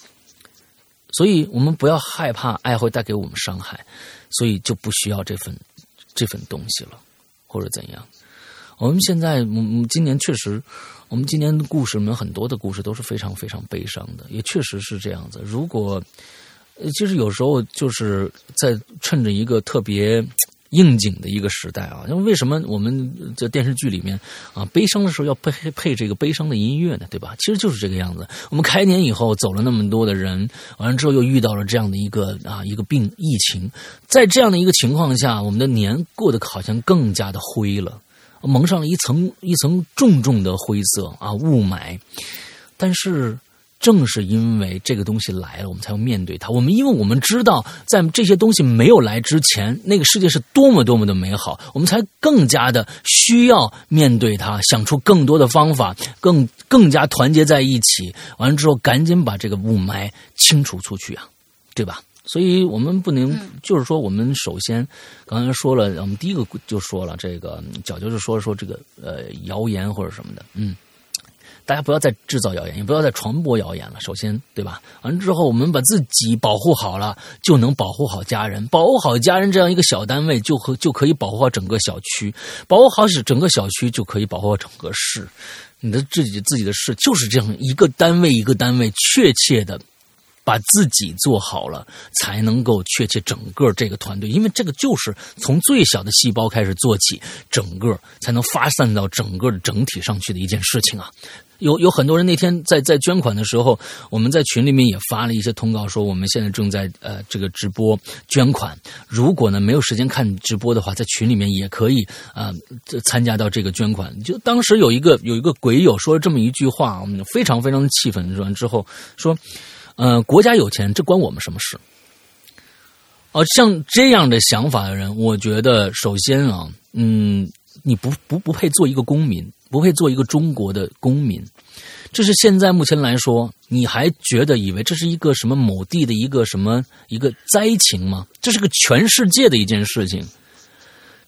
所以我们不要害怕爱会带给我们伤害，所以就不需要这份这份东西了，或者怎样。我们现在，嗯，今年确实，我们今年的故事里面很多的故事都是非常非常悲伤的，也确实是这样子。如果，其实有时候就是在趁着一个特别应景的一个时代啊，因为为什么我们在电视剧里面啊，悲伤的时候要配配这个悲伤的音乐呢？对吧？其实就是这个样子。我们开年以后走了那么多的人，完了之后又遇到了这样的一个啊一个病疫情，在这样的一个情况下，我们的年过得好像更加的灰了。蒙上了一层一层重重的灰色啊雾霾，但是正是因为这个东西来了，我们才要面对它。我们因为我们知道，在这些东西没有来之前，那个世界是多么多么的美好，我们才更加的需要面对它，想出更多的方法，更更加团结在一起。完了之后，赶紧把这个雾霾清除出去啊，对吧？所以我们不能，就是说，我们首先刚才说了，我们第一个就说了这个，角就是说说这个呃谣言或者什么的，嗯，大家不要再制造谣言，也不要再传播谣言了。首先，对吧？完了之后，我们把自己保护好了，就能保护好家人，保护好家人这样一个小单位，就和就可以保护好整个小区，保护好是整个小区就可以保护好整个市。你的自己自己的事就是这样一个单位一个单位确切的。把自己做好了，才能够确切整个这个团队，因为这个就是从最小的细胞开始做起，整个才能发散到整个的整体上去的一件事情啊。有有很多人那天在在捐款的时候，我们在群里面也发了一些通告，说我们现在正在呃这个直播捐款。如果呢没有时间看直播的话，在群里面也可以啊参加到这个捐款。就当时有一个有一个鬼友说了这么一句话，我们非常非常的气愤，说完之后说。呃，国家有钱，这关我们什么事？哦，像这样的想法的人，我觉得首先啊，嗯，你不不不配做一个公民，不配做一个中国的公民。这是现在目前来说，你还觉得以为这是一个什么某地的一个什么一个灾情吗？这是个全世界的一件事情，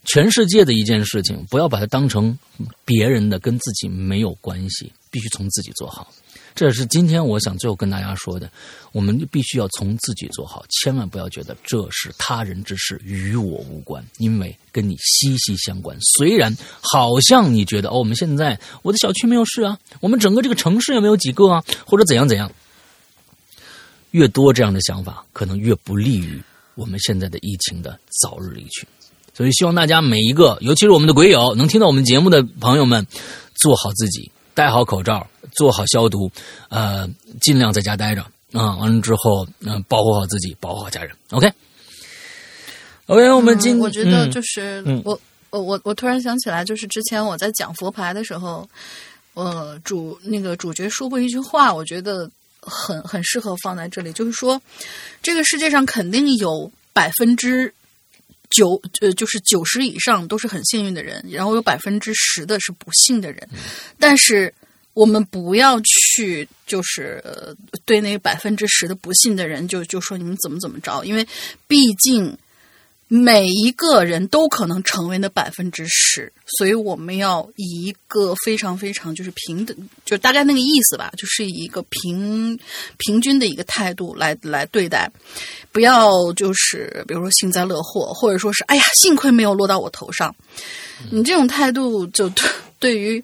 全世界的一件事情，不要把它当成别人的，跟自己没有关系，必须从自己做好。这是今天我想最后跟大家说的，我们必须要从自己做好，千万不要觉得这是他人之事，与我无关，因为跟你息息相关。虽然好像你觉得哦，我们现在我的小区没有事啊，我们整个这个城市也没有几个啊，或者怎样怎样，越多这样的想法，可能越不利于我们现在的疫情的早日离去。所以希望大家每一个，尤其是我们的鬼友，能听到我们节目的朋友们，做好自己。戴好口罩，做好消毒，呃，尽量在家待着啊。完了之后，嗯，保护好自己，保护好家人。OK，OK，我们今
我觉得就是我，我我我突然想起来，就是之前我在讲佛牌的时候，呃，主那个主角说过一句话，我觉得很很适合放在这里，就是说，这个世界上肯定有百分之九呃，就是九十以上都是很幸运的人，然后有百分之十的是不幸的人，但是。我们不要去，就是对那百分之十的不幸的人，就就说你们怎么怎么着，因为毕竟每一个人都可能成为那百分之十，所以我们要以一个非常非常就是平等，就大概那个意思吧，就是以一个平平均的一个态度来来对待，不要就是比如说幸灾乐祸，或者说是哎呀，幸亏没有落到我头上，你这种态度就对于。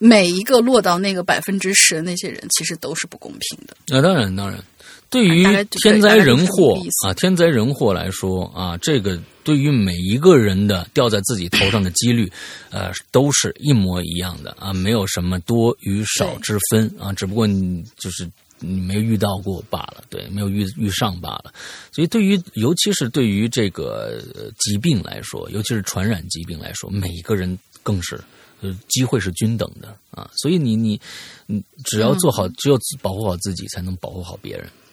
每一个落到那个百分之十的那些人，其实都是不公平的。
那当然，当然，对于天灾人祸啊，天灾人祸来说啊，这个对于每一个人的掉在自己头上的几率，呃，都是一模一样的啊，没有什么多与少之分啊，只不过你就是你没有遇到过罢了，对，没有遇遇上罢了。所以，对于尤其是对于这个疾病来说，尤其是传染疾病来说，每一个人更是。呃，机会是均等的啊，所以你你你只要做好，只有保护好自己，才能保护好别人啊。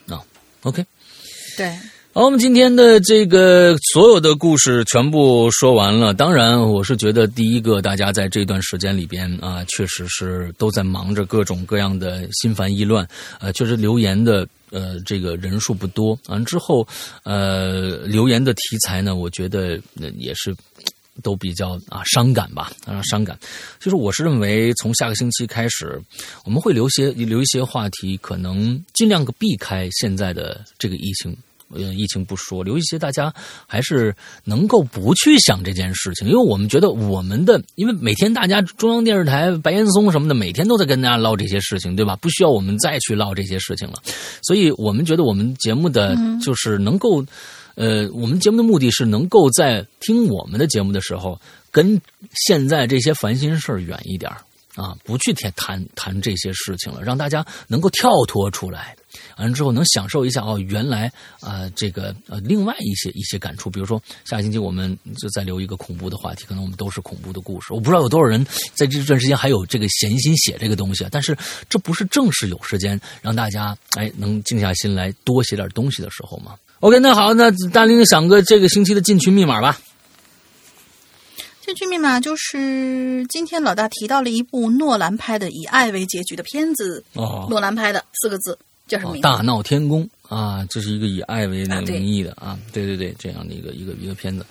OK，
对，
好，我们今天的这个所有的故事全部说完了。当然，我是觉得第一个，大家在这段时间里边啊，确实是都在忙着各种各样的心烦意乱，呃，确实留言的呃这个人数不多。完之后，呃，留言的题材呢，我觉得也是。都比较啊伤感吧，啊伤感。就是我是认为，从下个星期开始，我们会留些留一些话题，可能尽量个避开现在的这个疫情，呃疫情不说，留一些大家还是能够不去想这件事情，因为我们觉得我们的，因为每天大家中央电视台白岩松什么的，每天都在跟大家唠这些事情，对吧？不需要我们再去唠这些事情了，所以我们觉得我们节目的就是能够。呃，我们节目的目的是能够在听我们的节目的时候，跟现在这些烦心事儿远一点啊，不去谈谈谈这些事情了，让大家能够跳脱出来，完了之后能享受一下哦，原来啊，这个呃，另外一些一些感触，比如说下星期我们就再留一个恐怖的话题，可能我们都是恐怖的故事，我不知道有多少人在这段时间还有这个闲心写这个东西，但是这不是正是有时间让大家哎能静下心来多写点东西的时候吗？？OK，那好，那大林想个这个星期的进群密码吧。
进群密码就是今天老大提到了一部诺兰拍的以爱为结局的片子。哦，诺兰拍的四个字叫什么名？
大闹天宫啊，这是一个以爱为名义的啊，对对对，这样的一个一个一个片子，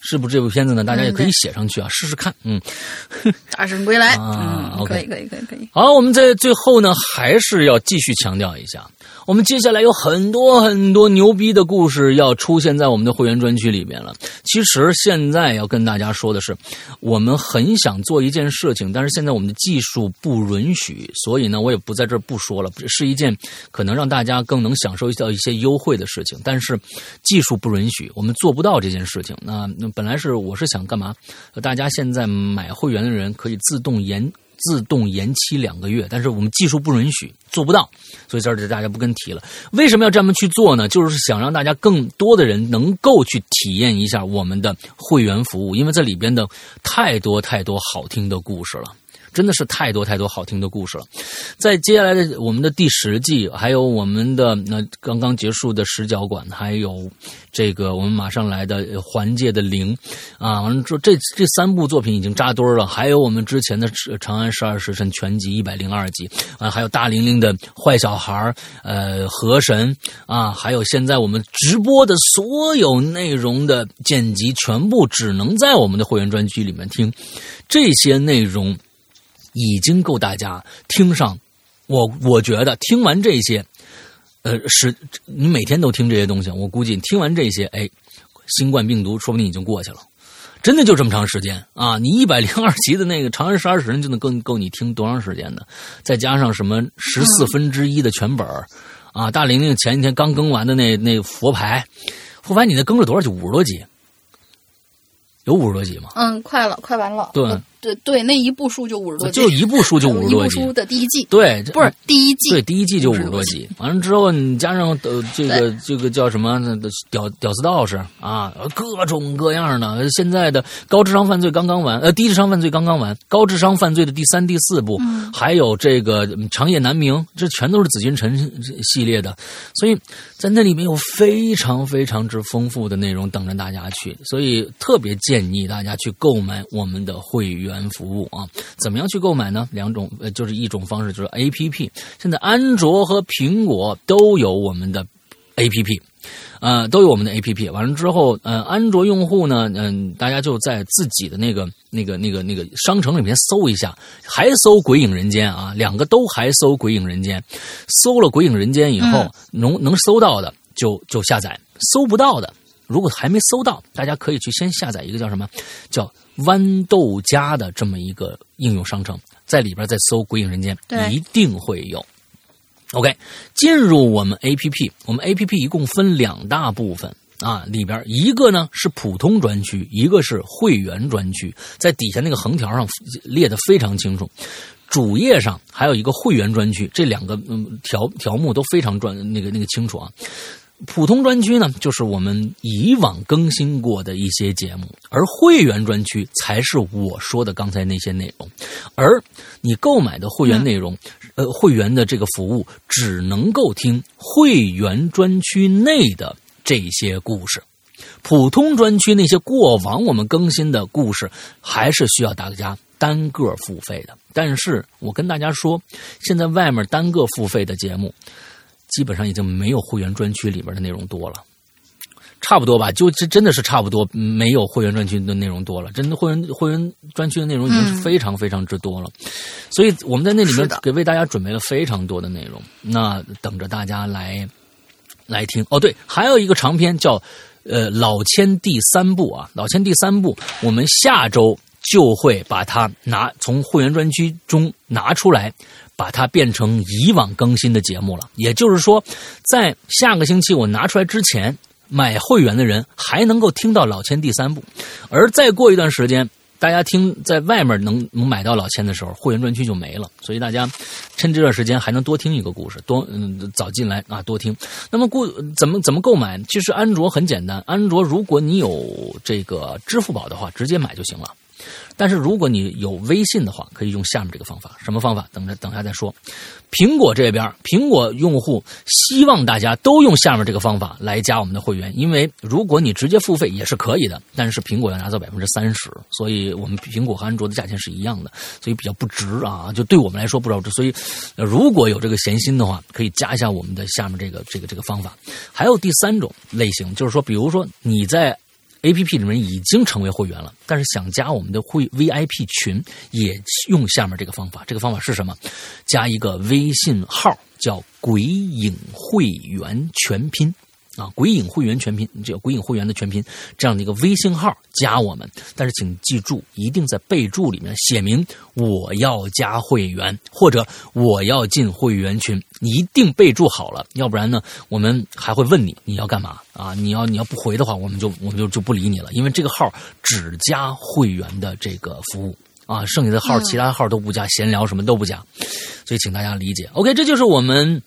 是不是这部片子呢？大家也可以写上去啊，试试看。嗯，
大圣归来啊可以可以可以可以。
好，我们在最后呢，还是要继续强调一下。我们接下来有很多很多牛逼的故事要出现在我们的会员专区里面了。其实现在要跟大家说的是，我们很想做一件事情，但是现在我们的技术不允许，所以呢，我也不在这儿不说了。是一件可能让大家更能享受到一些优惠的事情，但是技术不允许，我们做不到这件事情。那那本来是我是想干嘛？大家现在买会员的人可以自动延。自动延期两个月，但是我们技术不允许，做不到，所以这儿就大家不跟提了。为什么要这么去做呢？就是想让大家更多的人能够去体验一下我们的会员服务，因为这里边的太多太多好听的故事了。真的是太多太多好听的故事了，在接下来的我们的第十季，还有我们的那刚刚结束的十角馆，还有这个我们马上来的环界的零啊，完了之后这这三部作品已经扎堆了，还有我们之前的《长安十二时辰》全集一百零二集啊，还有大玲玲的坏小孩呃，河神啊，还有现在我们直播的所有内容的剪辑，全部只能在我们的会员专区里面听这些内容。已经够大家听上，我我觉得听完这些，呃，是你每天都听这些东西，我估计听完这些，哎，新冠病毒说不定已经过去了，真的就这么长时间啊！你一百零二 集的那个《长安十二时辰》就能够够你听多长时间的？再加上什么十四分之一的全本啊，大玲玲前几天刚更完的那那佛牌，佛牌你那更了多少集？五十多集？有五十多集吗？
嗯，快了，快完了。
对。
对对，那一部书就五十多集，
就一部书就五十多
集。一部书的第一季，
对，
不是第一季，
对，第一季就五十多集。完了之后，你加上呃这个这个叫什么屌屌丝道士啊，各种各样的。现在的高智商犯罪刚刚完，呃，低智商犯罪刚刚完，高智商犯罪的第三、第四部，还有这个长夜难明，这全都是紫禁城系列的。所以在那里面有非常非常之丰富的内容等着大家去，所以特别建议大家去购买我们的会员服务啊。怎么样去购买呢？两种，呃，就是一种方式就是 A P P。现在安卓和苹果都有我们的 A P P，呃，都有我们的 A P P。完了之后，呃，安卓用户呢，嗯，大家就在自己的那个、那个、那个、那个商城里面搜一下，还搜《鬼影人间》啊，两个都还搜《鬼影人间》。搜了《鬼影人间》以后，能能搜到的就就下载，搜不到的，如果还没搜到，大家可以去先下载一个叫什么叫。豌豆荚的这么一个应用商城，在里边再搜《鬼影人间》，一定会有。OK，进入我们 APP，我们 APP 一共分两大部分啊，里边一个呢是普通专区，一个是会员专区，在底下那个横条上列的非常清楚。主页上还有一个会员专区，这两个嗯条条目都非常专那个那个清楚啊。普通专区呢，就是我们以往更新过的一些节目，而会员专区才是我说的刚才那些内容。而你购买的会员内容，呃，会员的这个服务只能够听会员专区内的这些故事，普通专区那些过往我们更新的故事，还是需要大家单个付费的。但是我跟大家说，现在外面单个付费的节目。基本上已经没有会员专区里边的内容多了，差不多吧？就这真的是差不多，没有会员专区的内容多了。真的会员会员专区的内容已经是非常非常之多了，所以我们在那里面给为大家准备了非常多的内容，那等着大家来来听。哦，对，还有一个长篇叫呃老千第三部啊，老千第三部，我们下周就会把它拿从会员专区中拿出来。把它变成以往更新的节目了，也就是说，在下个星期我拿出来之前，买会员的人还能够听到老千第三部，而再过一段时间，大家听在外面能能买到老千的时候，会员专区就没了。所以大家趁这段时间还能多听一个故事，多嗯早进来啊多听。那么故怎么怎么购买？其实安卓很简单，安卓如果你有这个支付宝的话，直接买就行了。但是如果你有微信的话，可以用下面这个方法。什么方法？等着等下再说。苹果这边，苹果用户希望大家都用下面这个方法来加我们的会员，因为如果你直接付费也是可以的，但是苹果要拿走百分之三十，所以我们苹果和安卓的价钱是一样的，所以比较不值啊。就对我们来说不值。所以如果有这个闲心的话，可以加一下我们的下面这个这个这个方法。还有第三种类型，就是说，比如说你在。A P P 里面已经成为会员了，但是想加我们的会 V I P 群，也用下面这个方法。这个方法是什么？加一个微信号，叫“鬼影会员全拼”。啊，鬼影会员全拼，这个鬼影会员的全拼，这样的一个微信号加我们，但是请记住，一定在备注里面写明我要加会员或者我要进会员群，你一定备注好了，要不然呢，我们还会问你你要干嘛啊？你要你要不回的话，我们就我们就就不理你了，因为这个号只加会员的这个服务啊，剩下的号其他号都不加，闲聊什么都不加，所以请大家理解。OK，这就是我们。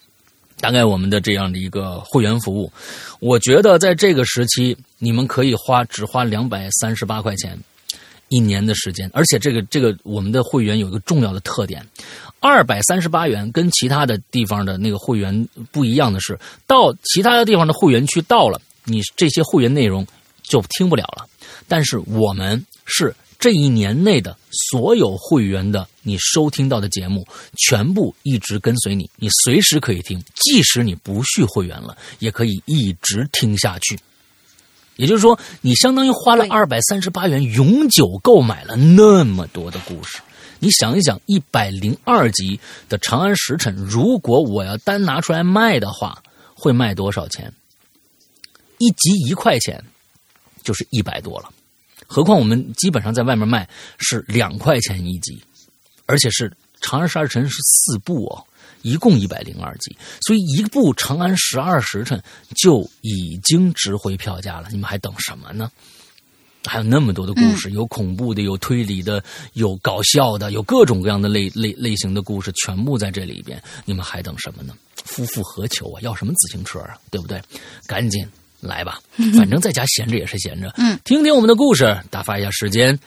大概我们的这样的一个会员服务，我觉得在这个时期，你们可以花只花两百三十八块钱一年的时间，而且这个这个我们的会员有一个重要的特点，二百三十八元跟其他的地方的那个会员不一样的是，到其他的地方的会员区到了，你这些会员内容就听不了了，但是我们是。这一年内的所有会员的你收听到的节目，全部一直跟随你，你随时可以听，即使你不续会员了，也可以一直听下去。也就是说，你相当于花了二百三十八元，永久购买了那么多的故事。你想一想，一百零二集的《长安时辰》，如果我要单拿出来卖的话，会卖多少钱？一集一块钱，就是一百多了。何况我们基本上在外面卖是两块钱一集，而且是《长安十二时辰》是四部哦，一共一百零二集，所以一部《长安十二时辰》就已经值回票价了。你们还等什么呢？还有那么多的故事，有恐怖的，有推理的，有搞笑的，有各种各样的类类类型的故事，全部在这里边。你们还等什么呢？夫复何求啊？要什么自行车啊？对不对？赶紧来吧，反正在家闲着也是闲着，
嗯，
听听我们的故事，打发一下时间。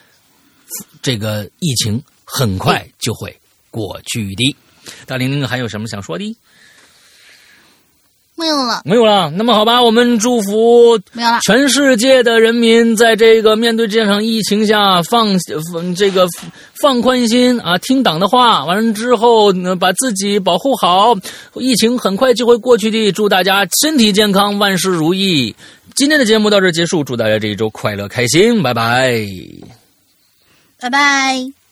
这个疫情很快就会过去的。大玲玲还有什么想说的？
没有了，
没有了。那么好吧，我们祝福
没有了。
全世界的人民在这个面对这场疫情下放这个放宽心啊，听党的话，完了之后把自己保护好，疫情很快就会过去的。祝大家身体健康，万事如意。今天的节目到这结束，祝大家这一周快乐开心，拜拜，
拜拜。